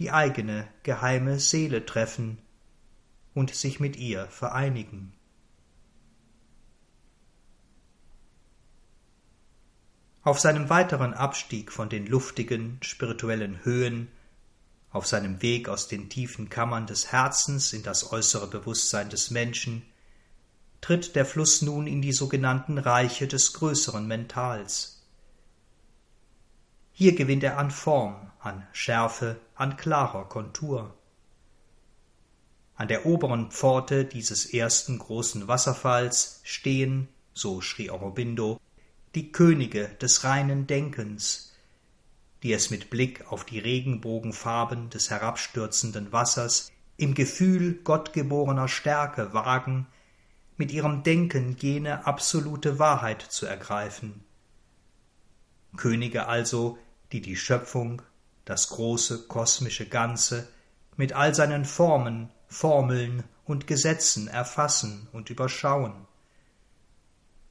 die eigene geheime Seele treffen und sich mit ihr vereinigen. Auf seinem weiteren Abstieg von den luftigen, spirituellen Höhen, auf seinem Weg aus den tiefen Kammern des Herzens in das äußere Bewusstsein des Menschen, tritt der Fluss nun in die sogenannten Reiche des größeren Mentals. Hier gewinnt er an Form, an Schärfe, an klarer Kontur. An der oberen Pforte dieses ersten großen Wasserfalls stehen, so schrie Aurobindo, die Könige des reinen Denkens, die es mit Blick auf die Regenbogenfarben des herabstürzenden Wassers im Gefühl gottgeborener Stärke wagen, mit ihrem Denken jene absolute Wahrheit zu ergreifen. Könige also, die die Schöpfung, das große kosmische Ganze, mit all seinen Formen, Formeln und Gesetzen erfassen und überschauen,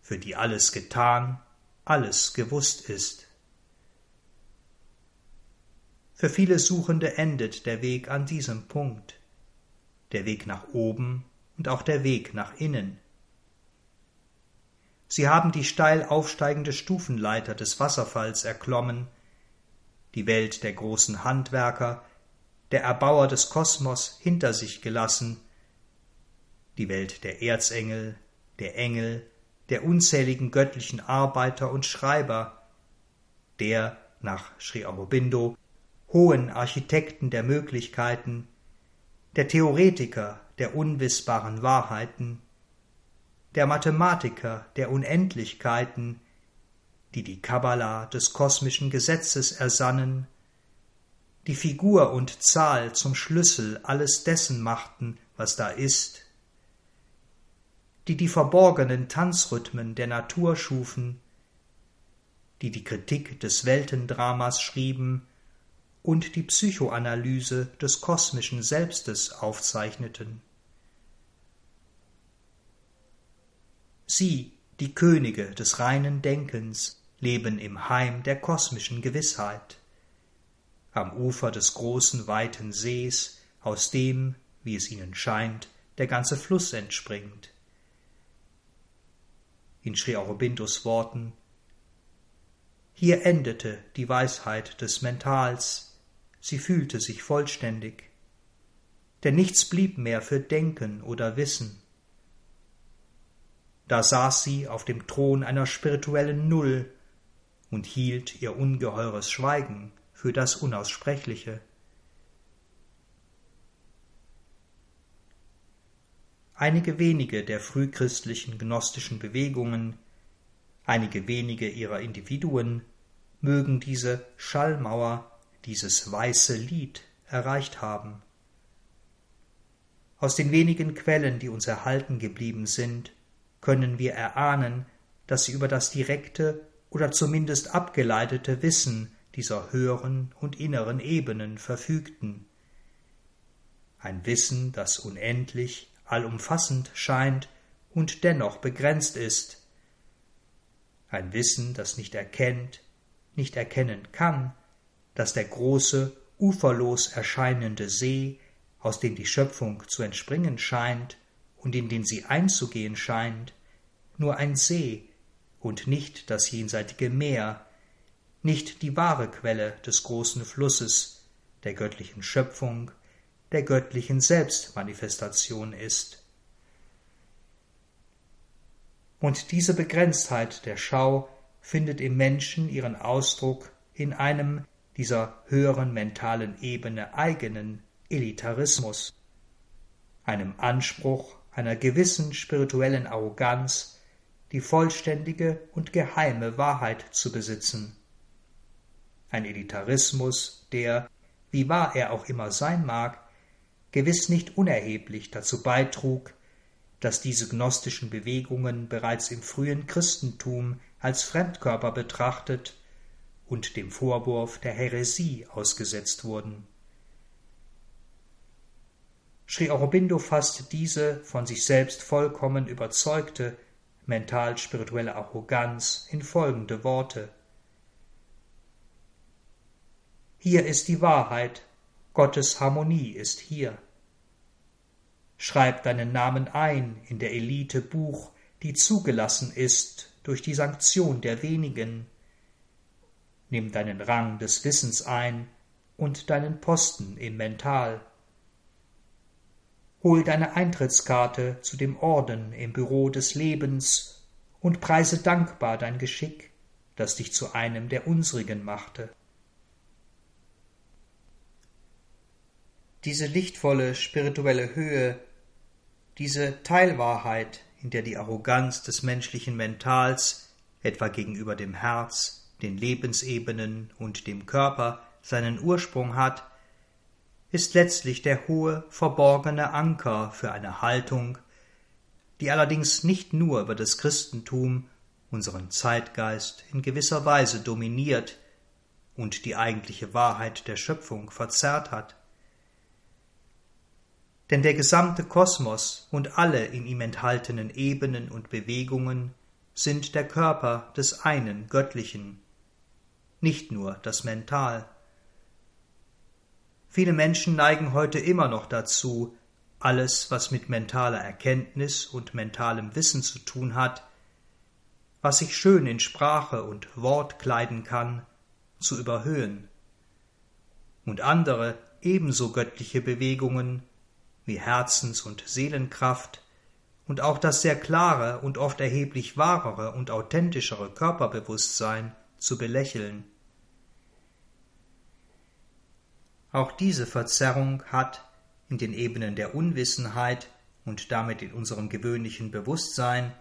für die alles getan, alles gewusst ist. Für viele Suchende endet der Weg an diesem Punkt, der Weg nach oben und auch der Weg nach innen. Sie haben die steil aufsteigende Stufenleiter des Wasserfalls erklommen, die Welt der großen Handwerker, der Erbauer des Kosmos hinter sich gelassen, die Welt der Erzengel, der Engel, der unzähligen göttlichen Arbeiter und Schreiber, der, nach Sri Aurobindo, hohen Architekten der Möglichkeiten, der Theoretiker der unwissbaren Wahrheiten, der Mathematiker der Unendlichkeiten, die die Kabbala des kosmischen Gesetzes ersannen, die Figur und Zahl zum Schlüssel alles dessen machten, was da ist, die die verborgenen Tanzrhythmen der Natur schufen, die die Kritik des Weltendramas schrieben und die Psychoanalyse des kosmischen Selbstes aufzeichneten. Sie, die Könige des reinen Denkens, leben im Heim der kosmischen Gewissheit, am Ufer des großen weiten Sees, aus dem, wie es ihnen scheint, der ganze Fluss entspringt. In Sri Aurobindos Worten Hier endete die Weisheit des Mentals, sie fühlte sich vollständig, denn nichts blieb mehr für Denken oder Wissen. Da saß sie auf dem Thron einer spirituellen Null und hielt ihr ungeheures Schweigen für das Unaussprechliche. Einige wenige der frühchristlichen gnostischen Bewegungen, einige wenige ihrer Individuen mögen diese Schallmauer, dieses weiße Lied erreicht haben. Aus den wenigen Quellen, die uns erhalten geblieben sind, können wir erahnen, dass sie über das direkte oder zumindest abgeleitete Wissen dieser höheren und inneren Ebenen verfügten. Ein Wissen, das unendlich, allumfassend scheint und dennoch begrenzt ist. Ein Wissen, das nicht erkennt, nicht erkennen kann, dass der große, uferlos erscheinende See, aus dem die Schöpfung zu entspringen scheint und in den sie einzugehen scheint, nur ein See, und nicht das jenseitige Meer, nicht die wahre Quelle des großen Flusses, der göttlichen Schöpfung, der göttlichen Selbstmanifestation ist. Und diese Begrenztheit der Schau findet im Menschen ihren Ausdruck in einem dieser höheren mentalen Ebene eigenen Elitarismus, einem Anspruch einer gewissen spirituellen Arroganz, die vollständige und geheime Wahrheit zu besitzen. Ein Elitarismus, der, wie wahr er auch immer sein mag, gewiss nicht unerheblich dazu beitrug, dass diese gnostischen Bewegungen bereits im frühen Christentum als Fremdkörper betrachtet und dem Vorwurf der Häresie ausgesetzt wurden. Sri Aurobindo fasst diese von sich selbst vollkommen überzeugte mental-spirituelle Arroganz in folgende Worte. Hier ist die Wahrheit, Gottes Harmonie ist hier. Schreib deinen Namen ein in der Elite Buch, die zugelassen ist durch die Sanktion der wenigen. Nimm deinen Rang des Wissens ein und deinen Posten im Mental. Hol deine Eintrittskarte zu dem Orden im Büro des Lebens und preise dankbar dein Geschick, das dich zu einem der unsrigen machte. Diese lichtvolle spirituelle Höhe, diese Teilwahrheit, in der die Arroganz des menschlichen Mentals, etwa gegenüber dem Herz, den Lebensebenen und dem Körper, seinen Ursprung hat, ist letztlich der hohe, verborgene Anker für eine Haltung, die allerdings nicht nur über das Christentum, unseren Zeitgeist, in gewisser Weise dominiert und die eigentliche Wahrheit der Schöpfung verzerrt hat. Denn der gesamte Kosmos und alle in ihm enthaltenen Ebenen und Bewegungen sind der Körper des einen Göttlichen, nicht nur das Mental. Viele Menschen neigen heute immer noch dazu, alles, was mit mentaler Erkenntnis und mentalem Wissen zu tun hat, was sich schön in Sprache und Wort kleiden kann, zu überhöhen. Und andere ebenso göttliche Bewegungen wie Herzens- und Seelenkraft und auch das sehr klare und oft erheblich wahrere und authentischere Körperbewusstsein zu belächeln. Auch diese Verzerrung hat in den Ebenen der Unwissenheit und damit in unserem gewöhnlichen Bewusstsein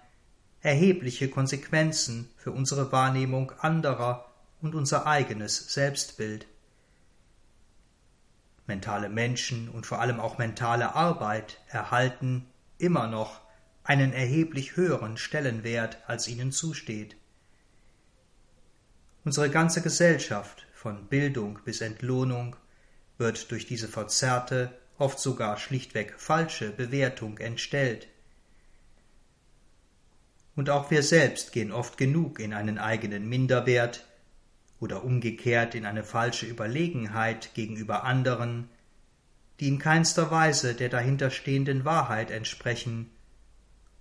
erhebliche Konsequenzen für unsere Wahrnehmung anderer und unser eigenes Selbstbild. Mentale Menschen und vor allem auch mentale Arbeit erhalten immer noch einen erheblich höheren Stellenwert, als ihnen zusteht. Unsere ganze Gesellschaft, von Bildung bis Entlohnung, wird durch diese verzerrte, oft sogar schlichtweg falsche Bewertung entstellt. Und auch wir selbst gehen oft genug in einen eigenen Minderwert oder umgekehrt in eine falsche Überlegenheit gegenüber anderen, die in keinster Weise der dahinterstehenden Wahrheit entsprechen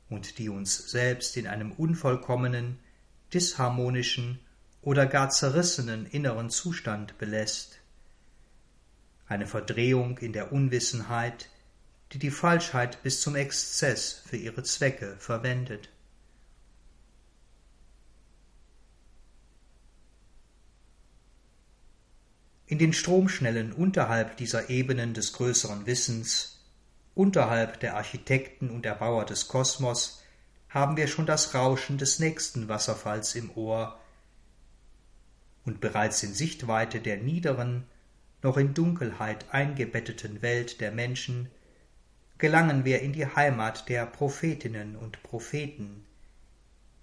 und die uns selbst in einem unvollkommenen, disharmonischen oder gar zerrissenen inneren Zustand belässt. Eine Verdrehung in der Unwissenheit, die die Falschheit bis zum Exzess für ihre Zwecke verwendet. In den Stromschnellen unterhalb dieser Ebenen des größeren Wissens, unterhalb der Architekten und Erbauer des Kosmos, haben wir schon das Rauschen des nächsten Wasserfalls im Ohr, und bereits in Sichtweite der niederen, noch in Dunkelheit eingebetteten Welt der Menschen gelangen wir in die Heimat der Prophetinnen und Propheten,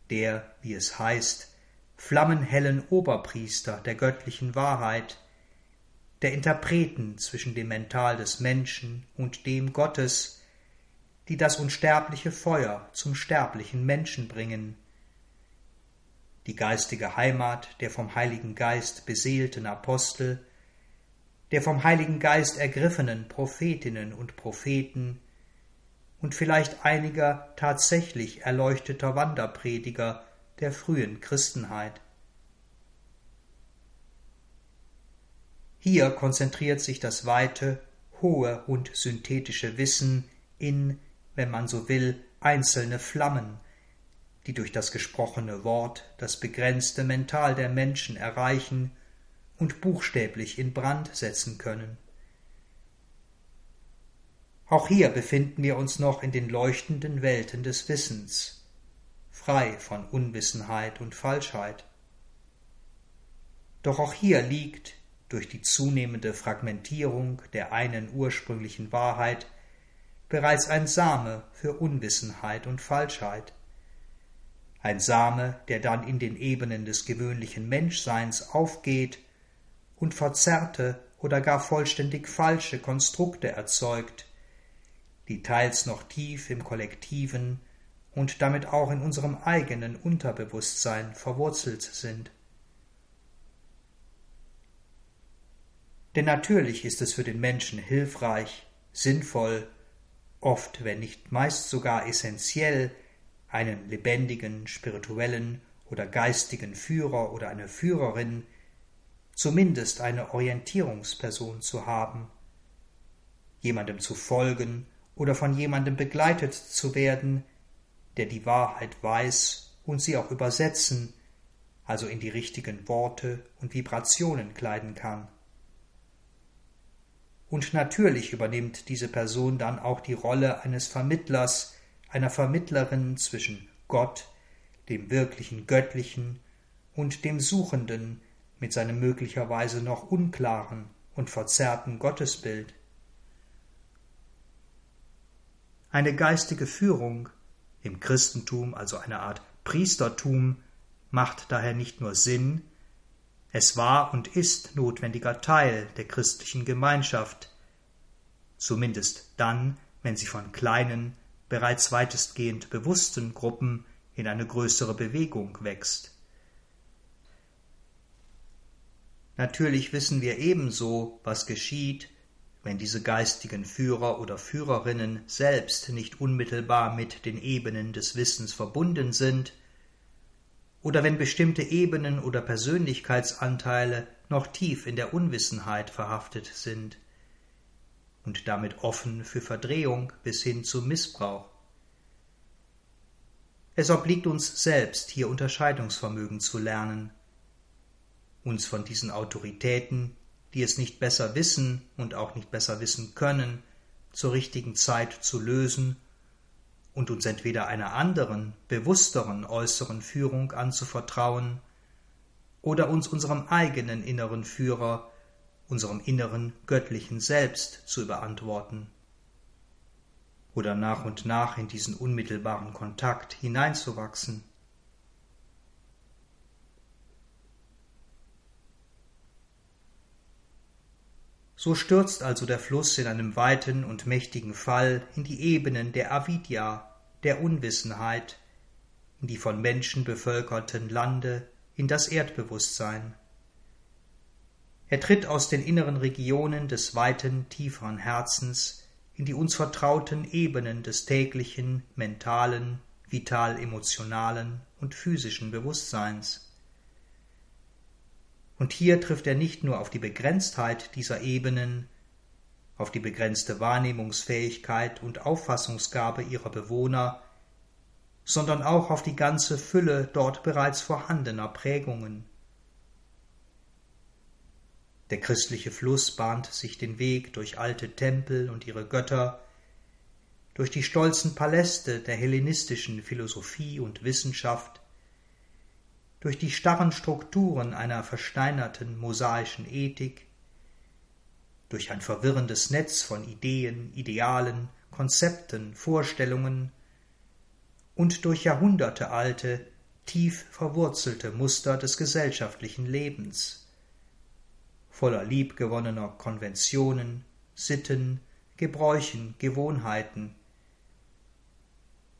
der, wie es heißt, flammenhellen Oberpriester der göttlichen Wahrheit, der Interpreten zwischen dem Mental des Menschen und dem Gottes, die das unsterbliche Feuer zum sterblichen Menschen bringen, die geistige Heimat der vom Heiligen Geist beseelten Apostel, der vom Heiligen Geist ergriffenen Prophetinnen und Propheten und vielleicht einiger tatsächlich erleuchteter Wanderprediger der frühen Christenheit. Hier konzentriert sich das weite, hohe und synthetische Wissen in, wenn man so will, einzelne Flammen, die durch das gesprochene Wort das begrenzte Mental der Menschen erreichen und buchstäblich in Brand setzen können. Auch hier befinden wir uns noch in den leuchtenden Welten des Wissens, frei von Unwissenheit und Falschheit. Doch auch hier liegt durch die zunehmende Fragmentierung der einen ursprünglichen Wahrheit bereits ein Same für Unwissenheit und Falschheit. Ein Same, der dann in den Ebenen des gewöhnlichen Menschseins aufgeht und verzerrte oder gar vollständig falsche Konstrukte erzeugt, die teils noch tief im kollektiven und damit auch in unserem eigenen Unterbewusstsein verwurzelt sind. Denn natürlich ist es für den Menschen hilfreich, sinnvoll, oft, wenn nicht meist sogar essentiell, einen lebendigen, spirituellen oder geistigen Führer oder eine Führerin, zumindest eine Orientierungsperson zu haben, jemandem zu folgen oder von jemandem begleitet zu werden, der die Wahrheit weiß und sie auch übersetzen, also in die richtigen Worte und Vibrationen kleiden kann. Und natürlich übernimmt diese Person dann auch die Rolle eines Vermittlers, einer Vermittlerin zwischen Gott, dem wirklichen Göttlichen, und dem Suchenden mit seinem möglicherweise noch unklaren und verzerrten Gottesbild. Eine geistige Führung, im Christentum also eine Art Priestertum, macht daher nicht nur Sinn, es war und ist notwendiger Teil der christlichen Gemeinschaft, zumindest dann, wenn sie von kleinen, bereits weitestgehend bewussten Gruppen in eine größere Bewegung wächst. Natürlich wissen wir ebenso, was geschieht, wenn diese geistigen Führer oder Führerinnen selbst nicht unmittelbar mit den Ebenen des Wissens verbunden sind, oder wenn bestimmte Ebenen oder Persönlichkeitsanteile noch tief in der Unwissenheit verhaftet sind und damit offen für Verdrehung bis hin zu Missbrauch. Es obliegt uns selbst, hier Unterscheidungsvermögen zu lernen, uns von diesen Autoritäten, die es nicht besser wissen und auch nicht besser wissen können, zur richtigen Zeit zu lösen und uns entweder einer anderen, bewussteren äußeren Führung anzuvertrauen oder uns unserem eigenen inneren Führer, unserem inneren göttlichen Selbst zu überantworten oder nach und nach in diesen unmittelbaren Kontakt hineinzuwachsen. So stürzt also der Fluss in einem weiten und mächtigen Fall in die Ebenen der Avidya, der Unwissenheit, in die von Menschen bevölkerten Lande, in das Erdbewusstsein. Er tritt aus den inneren Regionen des weiten, tieferen Herzens in die uns vertrauten Ebenen des täglichen, mentalen, vital-emotionalen und physischen Bewusstseins. Und hier trifft er nicht nur auf die Begrenztheit dieser Ebenen, auf die begrenzte Wahrnehmungsfähigkeit und Auffassungsgabe ihrer Bewohner, sondern auch auf die ganze Fülle dort bereits vorhandener Prägungen, der christliche Fluss bahnt sich den Weg durch alte Tempel und ihre Götter, durch die stolzen Paläste der hellenistischen Philosophie und Wissenschaft, durch die starren Strukturen einer versteinerten mosaischen Ethik, durch ein verwirrendes Netz von Ideen, Idealen, Konzepten, Vorstellungen und durch jahrhundertealte, tief verwurzelte Muster des gesellschaftlichen Lebens voller liebgewonnener Konventionen, Sitten, Gebräuchen, Gewohnheiten.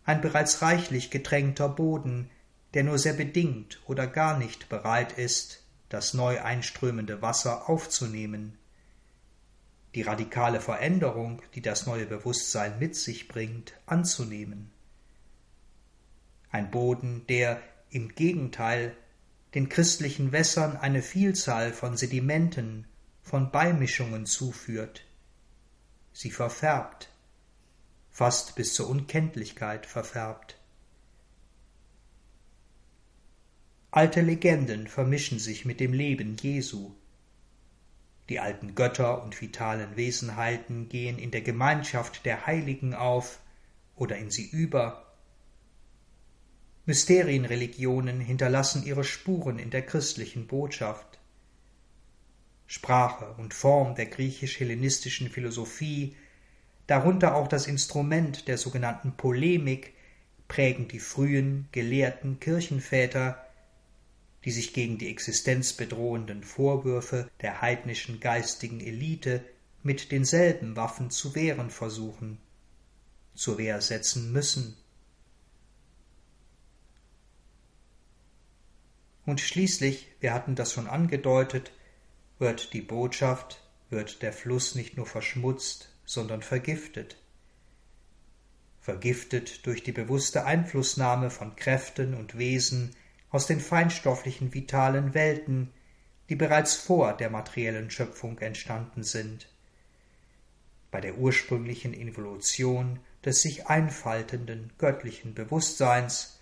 Ein bereits reichlich getränkter Boden, der nur sehr bedingt oder gar nicht bereit ist, das neu einströmende Wasser aufzunehmen. Die radikale Veränderung, die das neue Bewusstsein mit sich bringt, anzunehmen. Ein Boden, der im Gegenteil den christlichen Wässern eine Vielzahl von Sedimenten, von Beimischungen zuführt. Sie verfärbt, fast bis zur Unkenntlichkeit verfärbt. Alte Legenden vermischen sich mit dem Leben Jesu. Die alten Götter und vitalen Wesenheiten gehen in der Gemeinschaft der Heiligen auf oder in sie über, Mysterienreligionen hinterlassen ihre Spuren in der christlichen Botschaft. Sprache und Form der griechisch-hellenistischen Philosophie, darunter auch das Instrument der sogenannten Polemik, prägen die frühen, gelehrten Kirchenväter, die sich gegen die existenzbedrohenden Vorwürfe der heidnischen geistigen Elite mit denselben Waffen zu wehren versuchen, zur Wehr setzen müssen. Und schließlich, wir hatten das schon angedeutet, wird die Botschaft, wird der Fluss nicht nur verschmutzt, sondern vergiftet. Vergiftet durch die bewusste Einflussnahme von Kräften und Wesen aus den feinstofflichen vitalen Welten, die bereits vor der materiellen Schöpfung entstanden sind. Bei der ursprünglichen Evolution des sich einfaltenden göttlichen Bewusstseins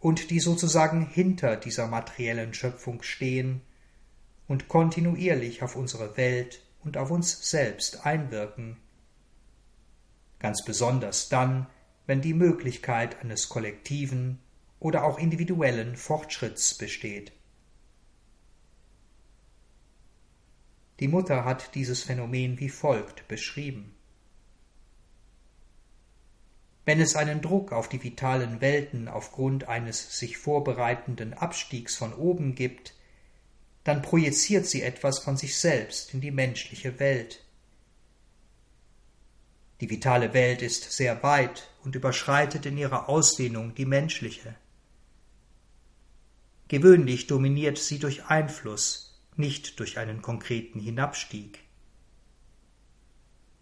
und die sozusagen hinter dieser materiellen Schöpfung stehen und kontinuierlich auf unsere Welt und auf uns selbst einwirken. Ganz besonders dann, wenn die Möglichkeit eines kollektiven oder auch individuellen Fortschritts besteht. Die Mutter hat dieses Phänomen wie folgt beschrieben. Wenn es einen Druck auf die vitalen Welten aufgrund eines sich vorbereitenden Abstiegs von oben gibt, dann projiziert sie etwas von sich selbst in die menschliche Welt. Die vitale Welt ist sehr weit und überschreitet in ihrer Ausdehnung die menschliche. Gewöhnlich dominiert sie durch Einfluss, nicht durch einen konkreten Hinabstieg.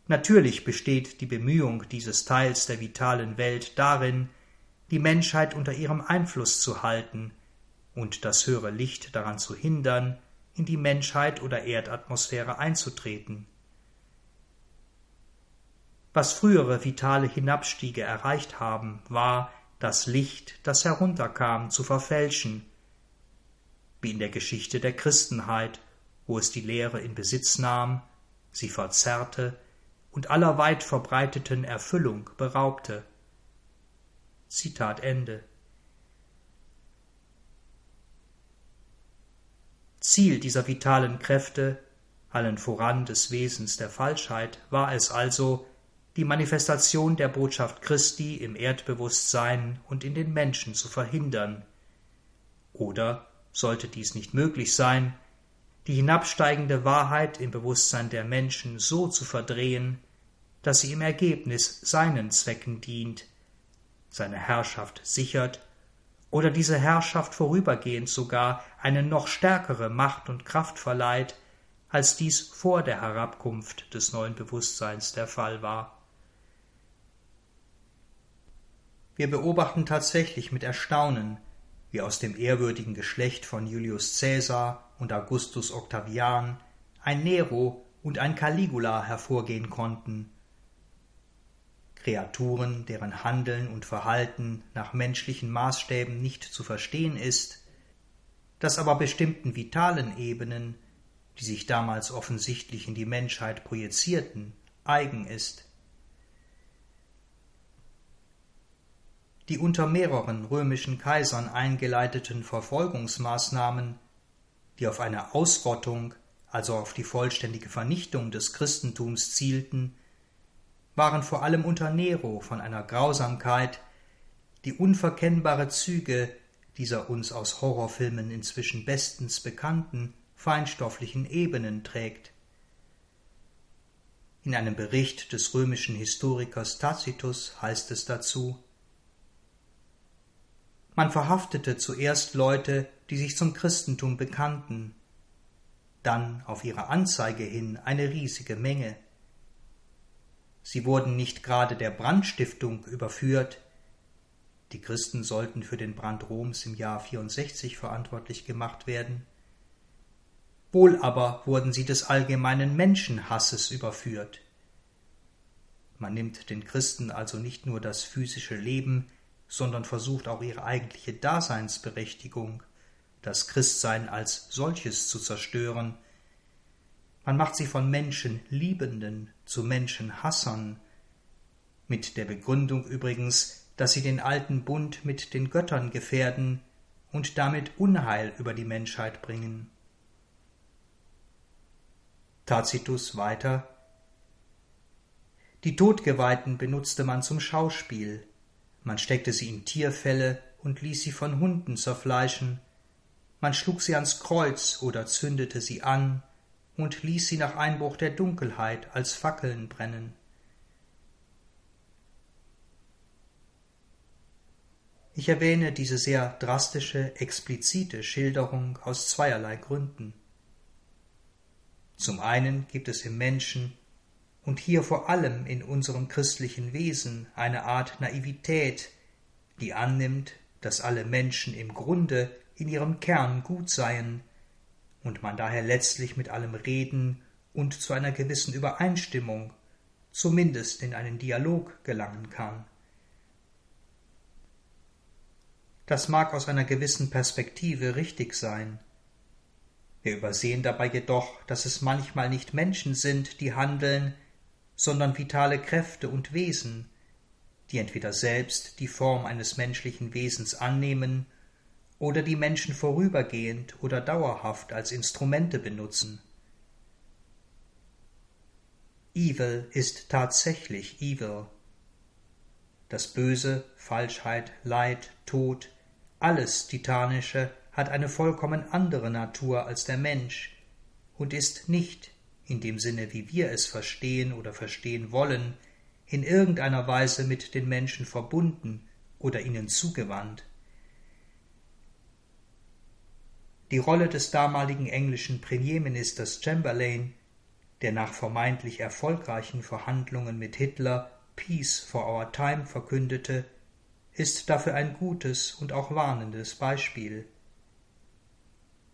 Natürlich besteht die Bemühung dieses Teils der vitalen Welt darin, die Menschheit unter ihrem Einfluss zu halten und das höhere Licht daran zu hindern, in die Menschheit oder Erdatmosphäre einzutreten. Was frühere vitale Hinabstiege erreicht haben, war, das Licht, das herunterkam, zu verfälschen, wie in der Geschichte der Christenheit, wo es die Lehre in Besitz nahm, sie verzerrte und aller weit verbreiteten Erfüllung beraubte. Zitat Ende. Ziel dieser vitalen Kräfte, allen voran des Wesens der Falschheit, war es also, die Manifestation der Botschaft Christi im Erdbewusstsein und in den Menschen zu verhindern. Oder, sollte dies nicht möglich sein, die hinabsteigende Wahrheit im Bewusstsein der Menschen so zu verdrehen, dass sie im Ergebnis seinen Zwecken dient, seine Herrschaft sichert oder diese Herrschaft vorübergehend sogar eine noch stärkere Macht und Kraft verleiht, als dies vor der Herabkunft des neuen Bewusstseins der Fall war. Wir beobachten tatsächlich mit Erstaunen, wie aus dem ehrwürdigen Geschlecht von Julius Caesar und Augustus Octavian ein Nero und ein Caligula hervorgehen konnten, Kreaturen, deren Handeln und Verhalten nach menschlichen Maßstäben nicht zu verstehen ist, das aber bestimmten vitalen Ebenen, die sich damals offensichtlich in die Menschheit projizierten, eigen ist. Die unter mehreren römischen Kaisern eingeleiteten Verfolgungsmaßnahmen, die auf eine Ausrottung, also auf die vollständige Vernichtung des Christentums zielten, waren vor allem unter Nero von einer Grausamkeit, die unverkennbare Züge dieser uns aus Horrorfilmen inzwischen bestens bekannten feinstofflichen Ebenen trägt. In einem Bericht des römischen Historikers Tacitus heißt es dazu Man verhaftete zuerst Leute, die sich zum Christentum bekannten, dann auf ihre Anzeige hin eine riesige Menge. Sie wurden nicht gerade der Brandstiftung überführt. Die Christen sollten für den Brand Roms im Jahr 64 verantwortlich gemacht werden. Wohl aber wurden sie des allgemeinen Menschenhasses überführt. Man nimmt den Christen also nicht nur das physische Leben, sondern versucht auch ihre eigentliche Daseinsberechtigung, das Christsein als solches zu zerstören, man macht sie von Menschenliebenden zu Menschenhassern, mit der Begründung übrigens, dass sie den alten Bund mit den Göttern gefährden und damit Unheil über die Menschheit bringen. Tacitus weiter. Die Todgeweihten benutzte man zum Schauspiel, man steckte sie in Tierfelle und ließ sie von Hunden zerfleischen, man schlug sie ans Kreuz oder zündete sie an, und ließ sie nach Einbruch der Dunkelheit als Fackeln brennen. Ich erwähne diese sehr drastische, explizite Schilderung aus zweierlei Gründen. Zum einen gibt es im Menschen und hier vor allem in unserem christlichen Wesen eine Art Naivität, die annimmt, dass alle Menschen im Grunde in ihrem Kern gut seien, und man daher letztlich mit allem reden und zu einer gewissen Übereinstimmung, zumindest in einen Dialog gelangen kann. Das mag aus einer gewissen Perspektive richtig sein. Wir übersehen dabei jedoch, dass es manchmal nicht Menschen sind, die handeln, sondern vitale Kräfte und Wesen, die entweder selbst die Form eines menschlichen Wesens annehmen oder die Menschen vorübergehend oder dauerhaft als Instrumente benutzen. Evil ist tatsächlich Evil. Das Böse, Falschheit, Leid, Tod, alles Titanische hat eine vollkommen andere Natur als der Mensch und ist nicht, in dem Sinne, wie wir es verstehen oder verstehen wollen, in irgendeiner Weise mit den Menschen verbunden oder ihnen zugewandt. Die Rolle des damaligen englischen Premierministers Chamberlain, der nach vermeintlich erfolgreichen Verhandlungen mit Hitler Peace for our time verkündete, ist dafür ein gutes und auch warnendes Beispiel.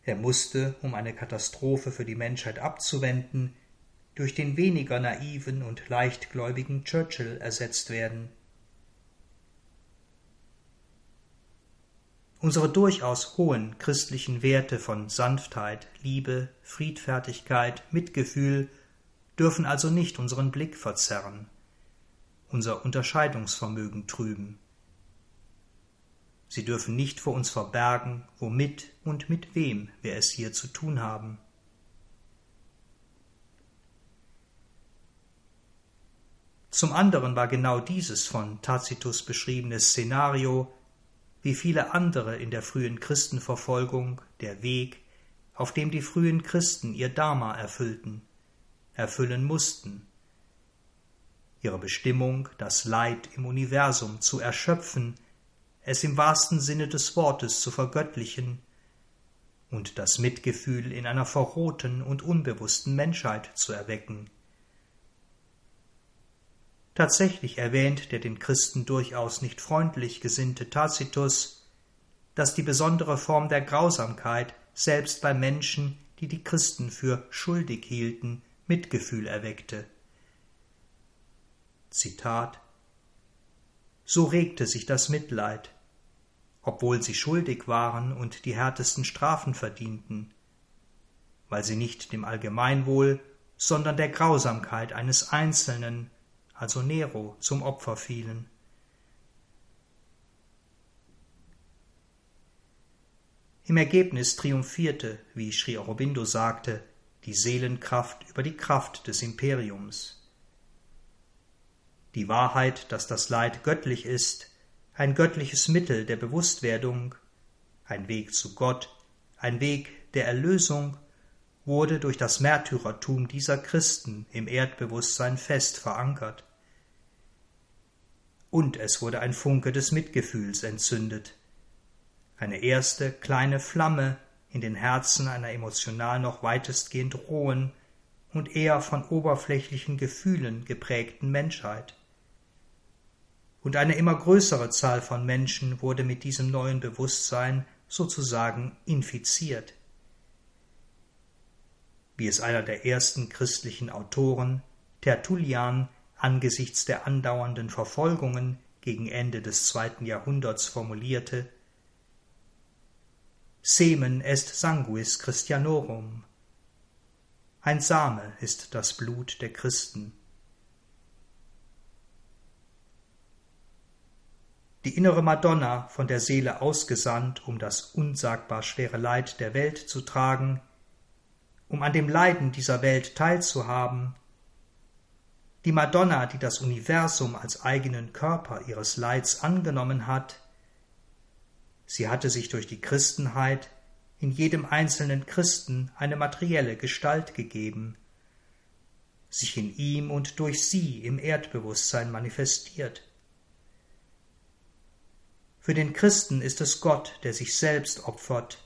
Er musste, um eine Katastrophe für die Menschheit abzuwenden, durch den weniger naiven und leichtgläubigen Churchill ersetzt werden. Unsere durchaus hohen christlichen Werte von Sanftheit, Liebe, Friedfertigkeit, Mitgefühl dürfen also nicht unseren Blick verzerren, unser Unterscheidungsvermögen trüben. Sie dürfen nicht vor uns verbergen, womit und mit wem wir es hier zu tun haben. Zum anderen war genau dieses von Tacitus beschriebene Szenario, wie viele andere in der frühen Christenverfolgung, der Weg, auf dem die frühen Christen ihr Dharma erfüllten, erfüllen mussten. Ihre Bestimmung, das Leid im Universum zu erschöpfen, es im wahrsten Sinne des Wortes zu vergöttlichen und das Mitgefühl in einer verrohten und unbewussten Menschheit zu erwecken. Tatsächlich erwähnt der den Christen durchaus nicht freundlich gesinnte Tacitus, dass die besondere Form der Grausamkeit selbst bei Menschen, die die Christen für schuldig hielten, Mitgefühl erweckte. Zitat So regte sich das Mitleid, obwohl sie schuldig waren und die härtesten Strafen verdienten, weil sie nicht dem Allgemeinwohl, sondern der Grausamkeit eines Einzelnen also Nero, zum Opfer fielen. Im Ergebnis triumphierte, wie Sri Aurobindo sagte, die Seelenkraft über die Kraft des Imperiums. Die Wahrheit, dass das Leid göttlich ist, ein göttliches Mittel der Bewusstwerdung, ein Weg zu Gott, ein Weg der Erlösung, wurde durch das Märtyrertum dieser Christen im Erdbewusstsein fest verankert und es wurde ein Funke des Mitgefühls entzündet. Eine erste kleine Flamme in den Herzen einer emotional noch weitestgehend rohen und eher von oberflächlichen Gefühlen geprägten Menschheit. Und eine immer größere Zahl von Menschen wurde mit diesem neuen Bewusstsein sozusagen infiziert. Wie es einer der ersten christlichen Autoren, Tertullian, angesichts der andauernden Verfolgungen gegen Ende des zweiten Jahrhunderts formulierte Semen est sanguis Christianorum. Ein Same ist das Blut der Christen. Die innere Madonna, von der Seele ausgesandt, um das unsagbar schwere Leid der Welt zu tragen, um an dem Leiden dieser Welt teilzuhaben, die Madonna, die das Universum als eigenen Körper ihres Leids angenommen hat, sie hatte sich durch die Christenheit in jedem einzelnen Christen eine materielle Gestalt gegeben, sich in ihm und durch sie im Erdbewusstsein manifestiert. Für den Christen ist es Gott, der sich selbst opfert,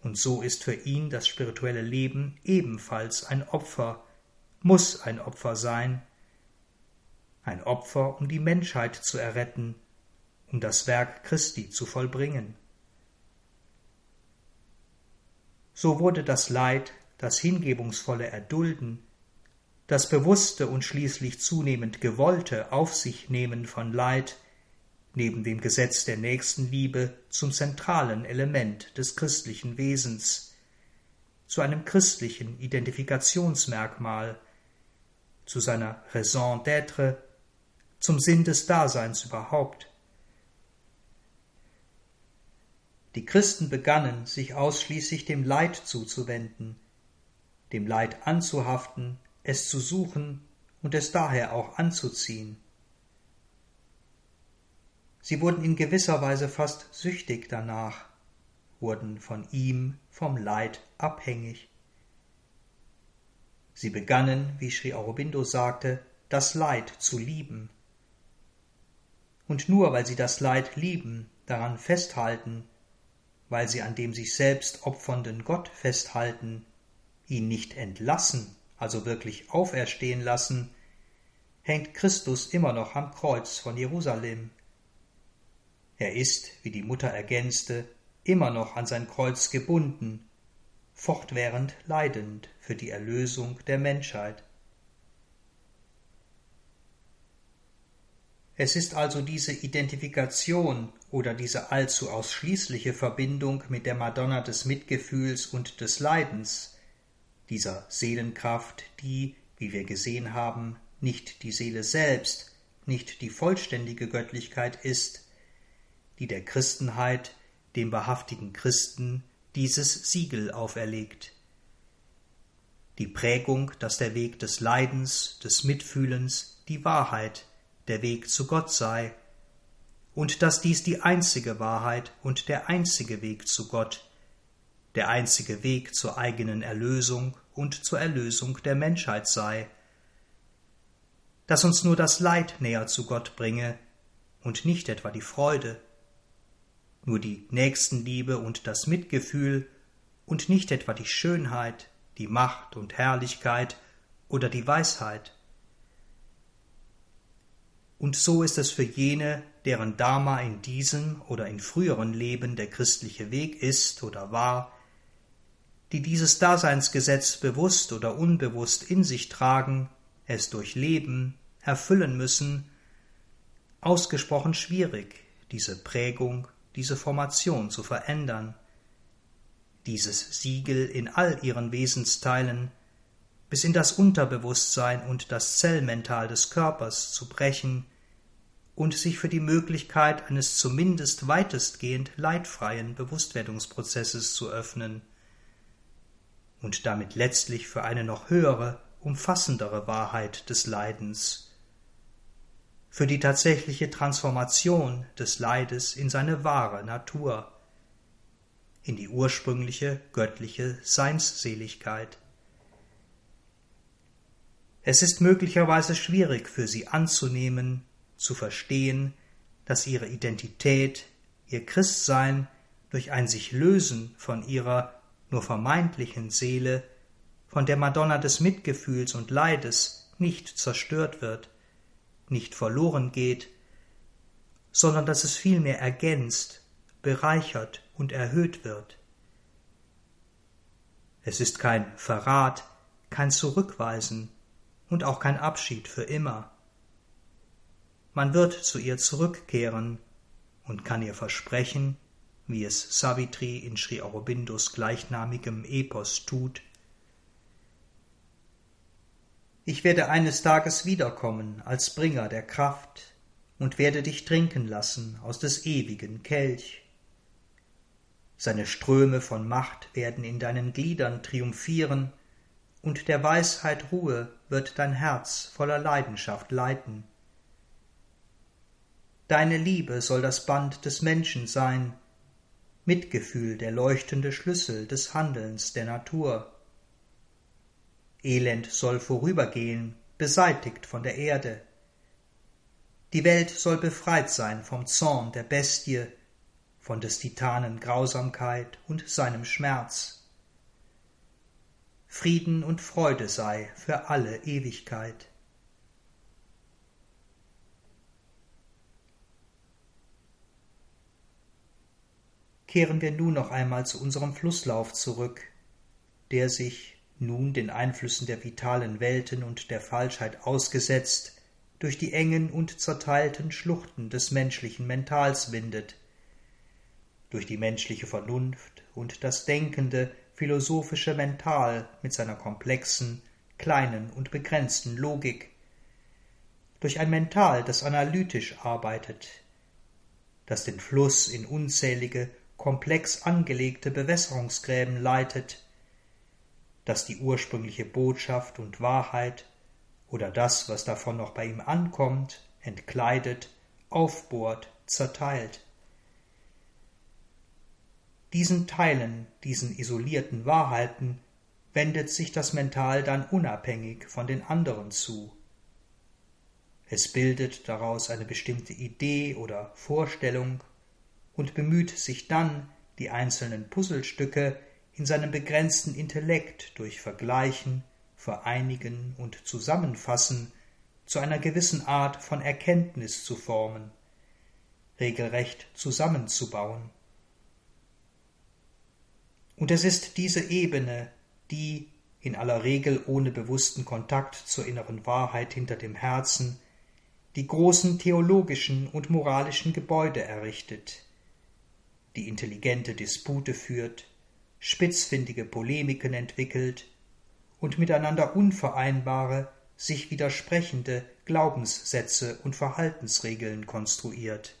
und so ist für ihn das spirituelle Leben ebenfalls ein Opfer, muss ein Opfer sein, ein Opfer, um die Menschheit zu erretten, um das Werk Christi zu vollbringen. So wurde das Leid, das hingebungsvolle Erdulden, das bewusste und schließlich zunehmend gewollte Auf sich nehmen von Leid neben dem Gesetz der Nächstenliebe zum zentralen Element des christlichen Wesens, zu einem christlichen Identifikationsmerkmal, zu seiner Raison d'être, zum Sinn des Daseins überhaupt. Die Christen begannen, sich ausschließlich dem Leid zuzuwenden, dem Leid anzuhaften, es zu suchen und es daher auch anzuziehen. Sie wurden in gewisser Weise fast süchtig danach, wurden von ihm, vom Leid abhängig. Sie begannen, wie Sri Aurobindo sagte, das Leid zu lieben. Und nur weil sie das Leid lieben, daran festhalten, weil sie an dem sich selbst opfernden Gott festhalten, ihn nicht entlassen, also wirklich auferstehen lassen, hängt Christus immer noch am Kreuz von Jerusalem. Er ist, wie die Mutter ergänzte, immer noch an sein Kreuz gebunden fortwährend leidend für die Erlösung der Menschheit. Es ist also diese Identifikation oder diese allzu ausschließliche Verbindung mit der Madonna des Mitgefühls und des Leidens, dieser Seelenkraft, die, wie wir gesehen haben, nicht die Seele selbst, nicht die vollständige Göttlichkeit ist, die der Christenheit, dem wahrhaftigen Christen, dieses Siegel auferlegt. Die Prägung, dass der Weg des Leidens, des Mitfühlens, die Wahrheit, der Weg zu Gott sei, und dass dies die einzige Wahrheit und der einzige Weg zu Gott, der einzige Weg zur eigenen Erlösung und zur Erlösung der Menschheit sei, dass uns nur das Leid näher zu Gott bringe und nicht etwa die Freude, nur die Nächstenliebe und das Mitgefühl und nicht etwa die Schönheit, die Macht und Herrlichkeit oder die Weisheit. Und so ist es für jene, deren Dharma in diesem oder in früheren Leben der christliche Weg ist oder war, die dieses Daseinsgesetz bewusst oder unbewusst in sich tragen, es durchleben, erfüllen müssen, ausgesprochen schwierig, diese Prägung, diese Formation zu verändern, dieses Siegel in all ihren Wesensteilen bis in das Unterbewusstsein und das Zellmental des Körpers zu brechen und sich für die Möglichkeit eines zumindest weitestgehend leidfreien Bewusstwerdungsprozesses zu öffnen und damit letztlich für eine noch höhere, umfassendere Wahrheit des Leidens, für die tatsächliche Transformation des Leides in seine wahre Natur, in die ursprüngliche göttliche Seinsseligkeit. Es ist möglicherweise schwierig für sie anzunehmen, zu verstehen, dass ihre Identität, ihr Christsein durch ein sich lösen von ihrer nur vermeintlichen Seele, von der Madonna des Mitgefühls und Leides nicht zerstört wird, nicht verloren geht, sondern dass es vielmehr ergänzt, bereichert und erhöht wird. Es ist kein Verrat, kein Zurückweisen und auch kein Abschied für immer. Man wird zu ihr zurückkehren und kann ihr versprechen, wie es Savitri in Sri Aurobindos gleichnamigem Epos tut, ich werde eines Tages wiederkommen als Bringer der Kraft und werde dich trinken lassen aus des ewigen Kelch seine Ströme von Macht werden in deinen Gliedern triumphieren, und der Weisheit Ruhe wird dein Herz voller Leidenschaft leiten. Deine Liebe soll das Band des Menschen sein, Mitgefühl der leuchtende Schlüssel des Handelns der Natur. Elend soll vorübergehen, beseitigt von der Erde. Die Welt soll befreit sein vom Zorn der Bestie, von des Titanen Grausamkeit und seinem Schmerz. Frieden und Freude sei für alle Ewigkeit. Kehren wir nun noch einmal zu unserem Flusslauf zurück, der sich, nun den Einflüssen der vitalen Welten und der Falschheit ausgesetzt, durch die engen und zerteilten Schluchten des menschlichen Mentals windet, durch die menschliche Vernunft und das denkende, philosophische Mental mit seiner komplexen, kleinen und begrenzten Logik, durch ein Mental, das analytisch arbeitet, das den Fluss in unzählige, komplex angelegte Bewässerungsgräben leitet, das die ursprüngliche Botschaft und Wahrheit oder das, was davon noch bei ihm ankommt, entkleidet, aufbohrt, zerteilt diesen Teilen, diesen isolierten Wahrheiten, wendet sich das Mental dann unabhängig von den anderen zu. Es bildet daraus eine bestimmte Idee oder Vorstellung und bemüht sich dann, die einzelnen Puzzlestücke in seinem begrenzten Intellekt durch Vergleichen, Vereinigen und Zusammenfassen zu einer gewissen Art von Erkenntnis zu formen, regelrecht zusammenzubauen. Und es ist diese Ebene, die, in aller Regel ohne bewussten Kontakt zur inneren Wahrheit hinter dem Herzen, die großen theologischen und moralischen Gebäude errichtet, die intelligente Dispute führt, spitzfindige Polemiken entwickelt und miteinander unvereinbare, sich widersprechende Glaubenssätze und Verhaltensregeln konstruiert.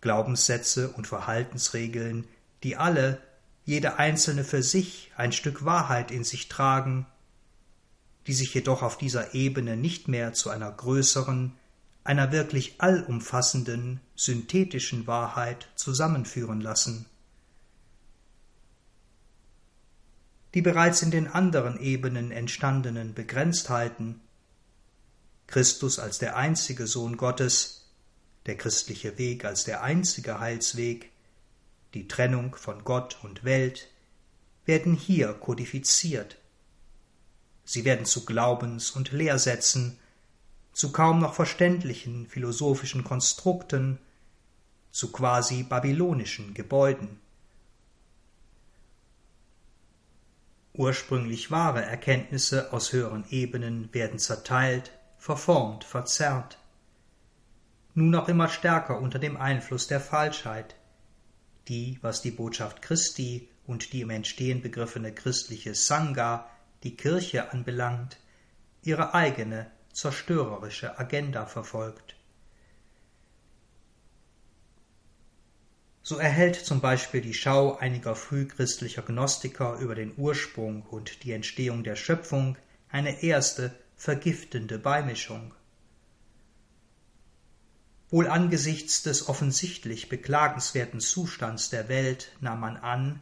Glaubenssätze und Verhaltensregeln, die alle, jede einzelne für sich, ein Stück Wahrheit in sich tragen, die sich jedoch auf dieser Ebene nicht mehr zu einer größeren, einer wirklich allumfassenden, synthetischen Wahrheit zusammenführen lassen. Die bereits in den anderen Ebenen entstandenen Begrenztheiten, Christus als der einzige Sohn Gottes, der christliche Weg als der einzige Heilsweg, die Trennung von Gott und Welt, werden hier kodifiziert. Sie werden zu Glaubens- und Lehrsätzen, zu kaum noch verständlichen philosophischen Konstrukten, zu quasi babylonischen Gebäuden. Ursprünglich wahre Erkenntnisse aus höheren Ebenen werden zerteilt, verformt, verzerrt, nun auch immer stärker unter dem Einfluss der Falschheit, die, was die Botschaft Christi und die im Entstehen begriffene christliche Sangha, die Kirche anbelangt, ihre eigene zerstörerische Agenda verfolgt. So erhält zum Beispiel die Schau einiger frühchristlicher Gnostiker über den Ursprung und die Entstehung der Schöpfung eine erste vergiftende Beimischung. Wohl angesichts des offensichtlich beklagenswerten Zustands der Welt nahm man an,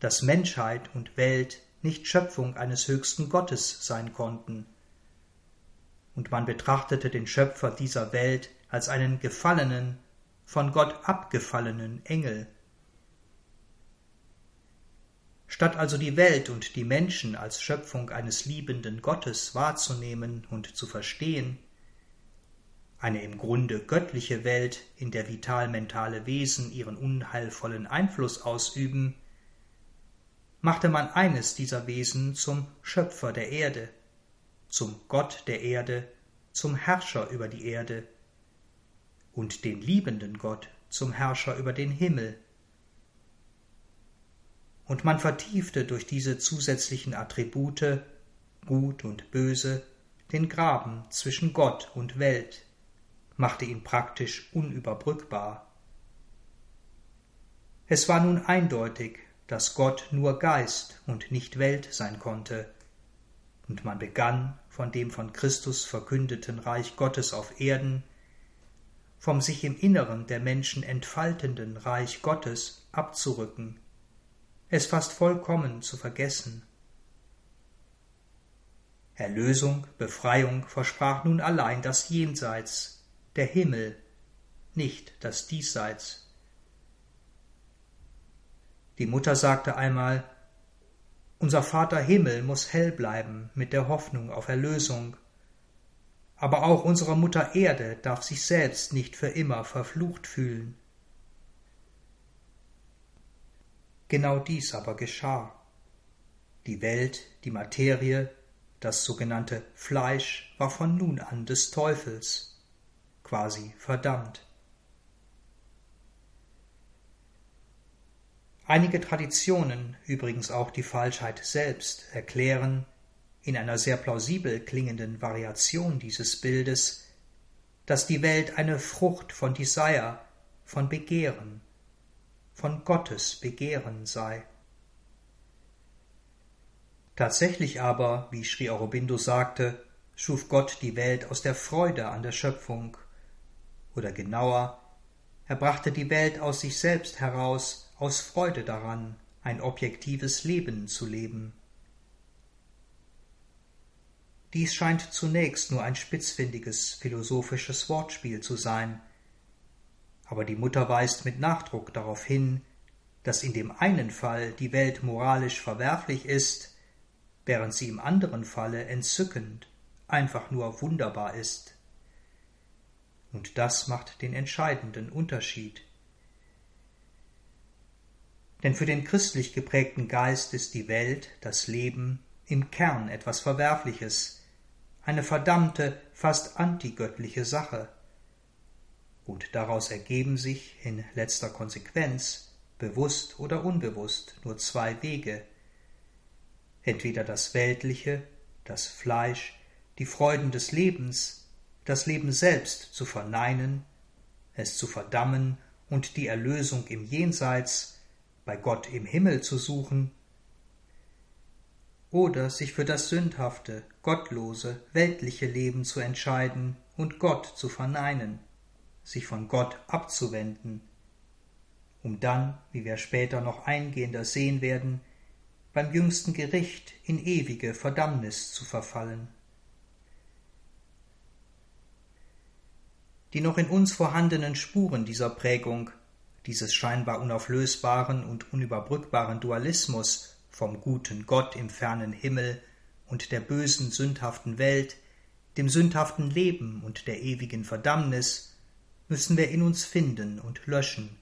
dass Menschheit und Welt nicht Schöpfung eines höchsten Gottes sein konnten, und man betrachtete den Schöpfer dieser Welt als einen gefallenen, von Gott abgefallenen Engel. Statt also die Welt und die Menschen als Schöpfung eines liebenden Gottes wahrzunehmen und zu verstehen, eine im Grunde göttliche Welt, in der vital-mentale Wesen ihren unheilvollen Einfluss ausüben, machte man eines dieser Wesen zum Schöpfer der Erde, zum Gott der Erde, zum Herrscher über die Erde, und den liebenden Gott zum Herrscher über den Himmel. Und man vertiefte durch diese zusätzlichen Attribute, Gut und Böse, den Graben zwischen Gott und Welt, machte ihn praktisch unüberbrückbar. Es war nun eindeutig, dass Gott nur Geist und nicht Welt sein konnte, und man begann von dem von Christus verkündeten Reich Gottes auf Erden, vom sich im Inneren der Menschen entfaltenden Reich Gottes abzurücken, es fast vollkommen zu vergessen. Erlösung, Befreiung versprach nun allein das Jenseits, der Himmel, nicht das Diesseits. Die Mutter sagte einmal, unser Vater Himmel muss hell bleiben mit der Hoffnung auf Erlösung, aber auch unsere Mutter Erde darf sich selbst nicht für immer verflucht fühlen. Genau dies aber geschah. Die Welt, die Materie, das sogenannte Fleisch war von nun an des Teufels quasi verdammt. Einige Traditionen, übrigens auch die Falschheit selbst, erklären, in einer sehr plausibel klingenden Variation dieses Bildes, dass die Welt eine Frucht von Desire, von Begehren, von Gottes Begehren sei. Tatsächlich aber, wie Sri Aurobindo sagte, schuf Gott die Welt aus der Freude an der Schöpfung oder genauer, er brachte die Welt aus sich selbst heraus, aus Freude daran, ein objektives Leben zu leben. Dies scheint zunächst nur ein spitzfindiges philosophisches Wortspiel zu sein, aber die Mutter weist mit Nachdruck darauf hin, dass in dem einen Fall die Welt moralisch verwerflich ist, während sie im anderen Falle entzückend, einfach nur wunderbar ist. Und das macht den entscheidenden Unterschied. Denn für den christlich geprägten Geist ist die Welt, das Leben, im Kern etwas Verwerfliches, eine verdammte, fast antigöttliche Sache. Und daraus ergeben sich in letzter Konsequenz, bewusst oder unbewusst, nur zwei Wege. Entweder das Weltliche, das Fleisch, die Freuden des Lebens, das Leben selbst zu verneinen, es zu verdammen und die Erlösung im Jenseits, bei Gott im Himmel zu suchen, oder sich für das sündhafte, gottlose, weltliche Leben zu entscheiden und Gott zu verneinen, sich von Gott abzuwenden, um dann, wie wir später noch eingehender sehen werden, beim jüngsten Gericht in ewige Verdammnis zu verfallen. Die noch in uns vorhandenen Spuren dieser Prägung, dieses scheinbar unauflösbaren und unüberbrückbaren Dualismus vom guten Gott im fernen Himmel und der bösen, sündhaften Welt, dem sündhaften Leben und der ewigen Verdammnis, müssen wir in uns finden und löschen,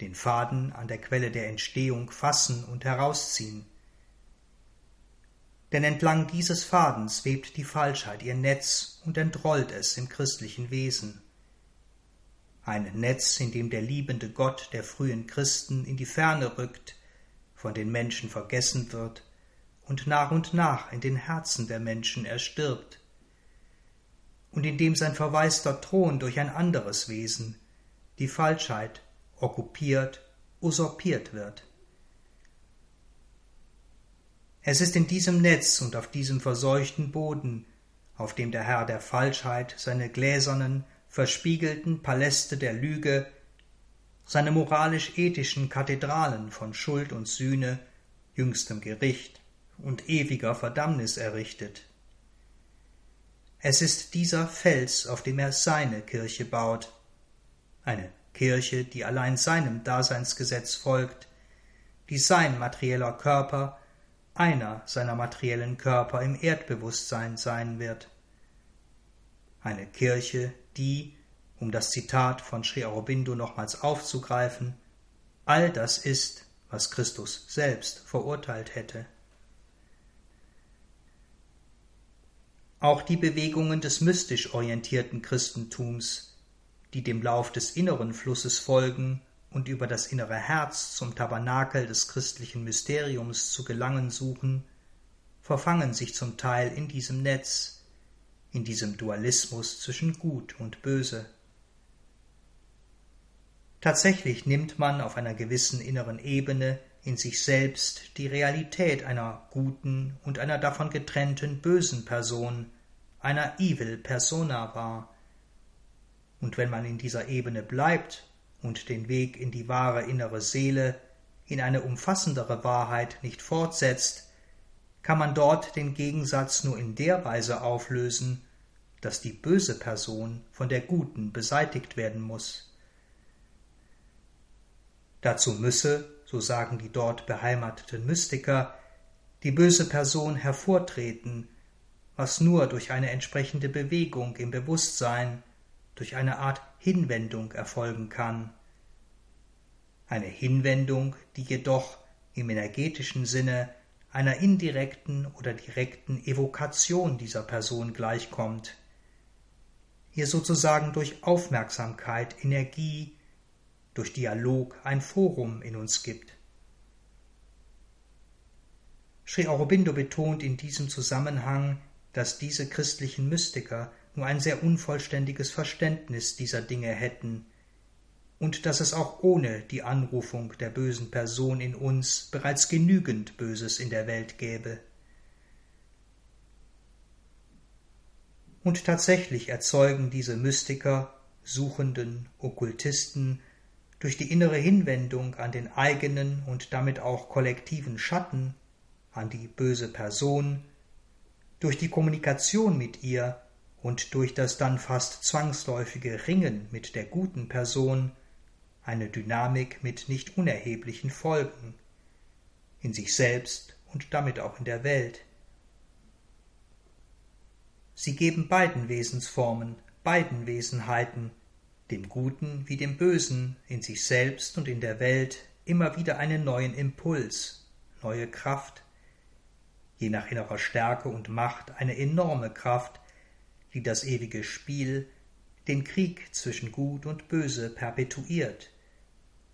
den Faden an der Quelle der Entstehung fassen und herausziehen. Denn entlang dieses Fadens webt die Falschheit ihr Netz und entrollt es im christlichen Wesen. Ein Netz, in dem der liebende Gott der frühen Christen in die Ferne rückt, von den Menschen vergessen wird und nach und nach in den Herzen der Menschen erstirbt, und in dem sein verwaister Thron durch ein anderes Wesen, die Falschheit, okkupiert, usurpiert wird. Es ist in diesem Netz und auf diesem verseuchten Boden, auf dem der Herr der Falschheit seine gläsernen, verspiegelten Paläste der Lüge seine moralisch-ethischen Kathedralen von Schuld und Sühne, jüngstem Gericht und ewiger Verdammnis errichtet. Es ist dieser Fels, auf dem er seine Kirche baut, eine Kirche, die allein seinem Daseinsgesetz folgt, die sein materieller Körper einer seiner materiellen Körper im Erdbewusstsein sein wird. Eine Kirche, die, um das Zitat von Sri Aurobindo nochmals aufzugreifen, all das ist, was Christus selbst verurteilt hätte. Auch die Bewegungen des mystisch orientierten Christentums, die dem Lauf des inneren Flusses folgen und über das innere Herz zum Tabernakel des christlichen Mysteriums zu gelangen suchen, verfangen sich zum Teil in diesem Netz, in diesem Dualismus zwischen Gut und Böse. Tatsächlich nimmt man auf einer gewissen inneren Ebene in sich selbst die Realität einer guten und einer davon getrennten bösen Person, einer Evil Persona wahr. Und wenn man in dieser Ebene bleibt und den Weg in die wahre innere Seele, in eine umfassendere Wahrheit nicht fortsetzt, kann man dort den Gegensatz nur in der Weise auflösen, dass die böse Person von der guten beseitigt werden muss. Dazu müsse, so sagen die dort beheimateten Mystiker, die böse Person hervortreten, was nur durch eine entsprechende Bewegung im Bewusstsein, durch eine Art Hinwendung erfolgen kann. Eine Hinwendung, die jedoch im energetischen Sinne einer indirekten oder direkten Evokation dieser Person gleichkommt, ihr sozusagen durch Aufmerksamkeit, Energie, durch Dialog ein Forum in uns gibt. Sri Aurobindo betont in diesem Zusammenhang, dass diese christlichen Mystiker nur ein sehr unvollständiges Verständnis dieser Dinge hätten und dass es auch ohne die Anrufung der bösen Person in uns bereits genügend Böses in der Welt gäbe. Und tatsächlich erzeugen diese Mystiker, Suchenden, Okkultisten durch die innere Hinwendung an den eigenen und damit auch kollektiven Schatten, an die böse Person, durch die Kommunikation mit ihr und durch das dann fast zwangsläufige Ringen mit der guten Person eine Dynamik mit nicht unerheblichen Folgen in sich selbst und damit auch in der Welt. Sie geben beiden Wesensformen, beiden Wesenheiten dem Guten wie dem Bösen, in sich selbst und in der Welt immer wieder einen neuen Impuls, neue Kraft, je nach innerer Stärke und Macht eine enorme Kraft, die das ewige Spiel, den Krieg zwischen Gut und Böse perpetuiert,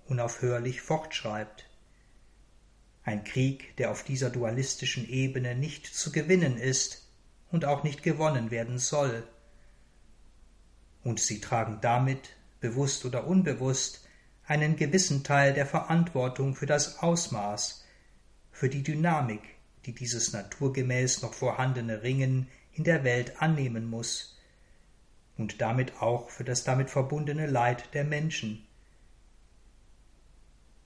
unaufhörlich fortschreibt. Ein Krieg, der auf dieser dualistischen Ebene nicht zu gewinnen ist und auch nicht gewonnen werden soll, und sie tragen damit, bewusst oder unbewusst, einen gewissen Teil der Verantwortung für das Ausmaß, für die Dynamik, die dieses naturgemäß noch vorhandene Ringen in der Welt annehmen muss, und damit auch für das damit verbundene Leid der Menschen.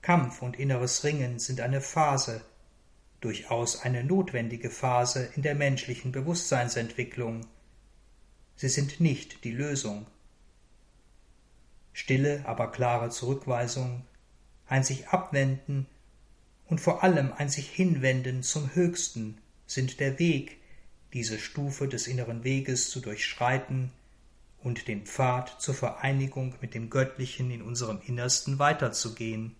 Kampf und inneres Ringen sind eine Phase, durchaus eine notwendige Phase in der menschlichen Bewusstseinsentwicklung. Sie sind nicht die Lösung. Stille, aber klare Zurückweisung, ein sich abwenden und vor allem ein sich hinwenden zum Höchsten sind der Weg, diese Stufe des inneren Weges zu durchschreiten und den Pfad zur Vereinigung mit dem Göttlichen in unserem Innersten weiterzugehen,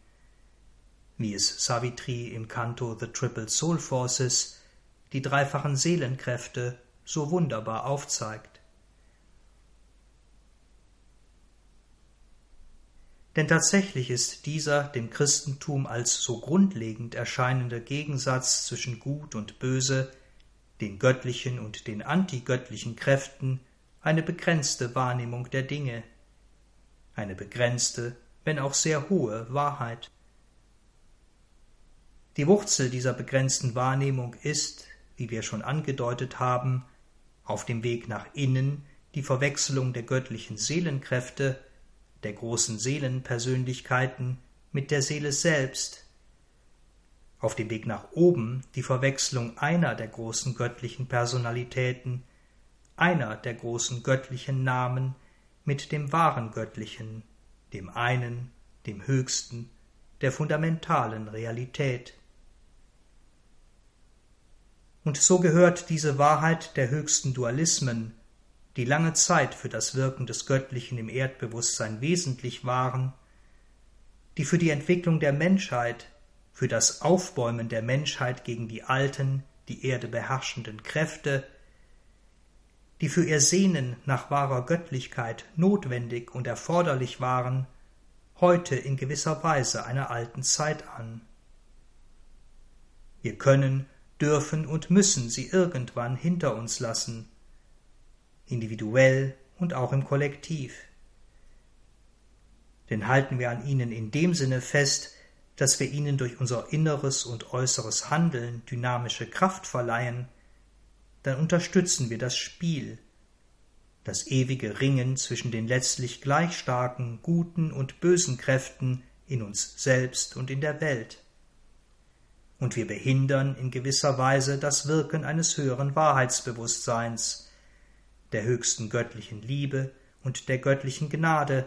wie es Savitri im Kanto The Triple Soul Forces, die dreifachen Seelenkräfte, so wunderbar aufzeigt. Denn tatsächlich ist dieser dem Christentum als so grundlegend erscheinende Gegensatz zwischen Gut und Böse, den göttlichen und den antigöttlichen Kräften eine begrenzte Wahrnehmung der Dinge, eine begrenzte, wenn auch sehr hohe Wahrheit. Die Wurzel dieser begrenzten Wahrnehmung ist, wie wir schon angedeutet haben, auf dem Weg nach innen die Verwechslung der göttlichen Seelenkräfte der großen Seelenpersönlichkeiten mit der Seele selbst, auf dem Weg nach oben die Verwechslung einer der großen göttlichen Personalitäten, einer der großen göttlichen Namen mit dem wahren Göttlichen, dem einen, dem höchsten, der fundamentalen Realität. Und so gehört diese Wahrheit der höchsten Dualismen die lange Zeit für das Wirken des Göttlichen im Erdbewusstsein wesentlich waren, die für die Entwicklung der Menschheit, für das Aufbäumen der Menschheit gegen die alten, die Erde beherrschenden Kräfte, die für ihr Sehnen nach wahrer Göttlichkeit notwendig und erforderlich waren, heute in gewisser Weise einer alten Zeit an. Wir können, dürfen und müssen sie irgendwann hinter uns lassen, individuell und auch im Kollektiv. Denn halten wir an ihnen in dem Sinne fest, dass wir ihnen durch unser inneres und äußeres Handeln dynamische Kraft verleihen, dann unterstützen wir das Spiel, das ewige Ringen zwischen den letztlich gleich starken guten und bösen Kräften in uns selbst und in der Welt. Und wir behindern in gewisser Weise das Wirken eines höheren Wahrheitsbewusstseins, der höchsten göttlichen Liebe und der göttlichen Gnade,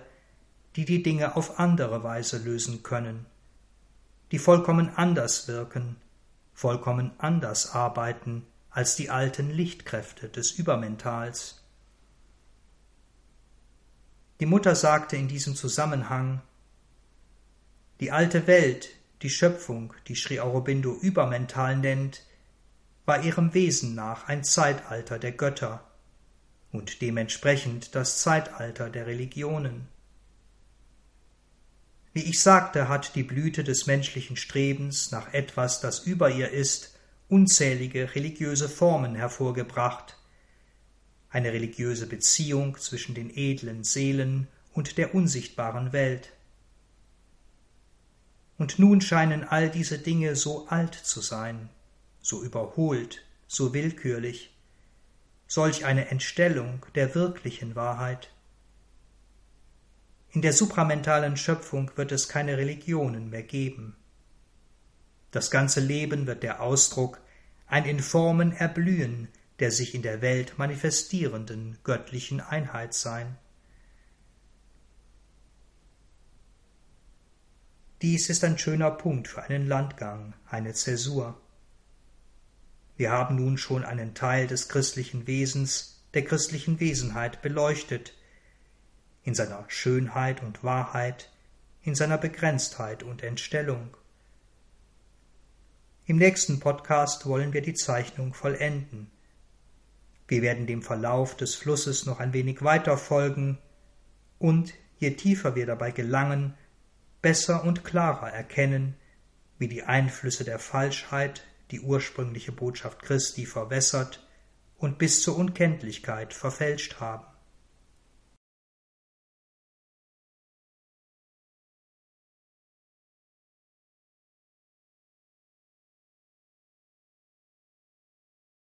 die die Dinge auf andere Weise lösen können, die vollkommen anders wirken, vollkommen anders arbeiten als die alten Lichtkräfte des Übermentals. Die Mutter sagte in diesem Zusammenhang Die alte Welt, die Schöpfung, die Sri Aurobindo übermental nennt, war ihrem Wesen nach ein Zeitalter der Götter, und dementsprechend das Zeitalter der Religionen. Wie ich sagte, hat die Blüte des menschlichen Strebens nach etwas, das über ihr ist, unzählige religiöse Formen hervorgebracht, eine religiöse Beziehung zwischen den edlen Seelen und der unsichtbaren Welt. Und nun scheinen all diese Dinge so alt zu sein, so überholt, so willkürlich, solch eine Entstellung der wirklichen Wahrheit. In der supramentalen Schöpfung wird es keine Religionen mehr geben. Das ganze Leben wird der Ausdruck, ein in Formen Erblühen der sich in der Welt manifestierenden göttlichen Einheit sein. Dies ist ein schöner Punkt für einen Landgang, eine Zäsur. Wir haben nun schon einen Teil des christlichen Wesens, der christlichen Wesenheit beleuchtet, in seiner Schönheit und Wahrheit, in seiner Begrenztheit und Entstellung. Im nächsten Podcast wollen wir die Zeichnung vollenden. Wir werden dem Verlauf des Flusses noch ein wenig weiter folgen und, je tiefer wir dabei gelangen, besser und klarer erkennen, wie die Einflüsse der Falschheit die ursprüngliche Botschaft Christi verwässert und bis zur Unkenntlichkeit verfälscht haben.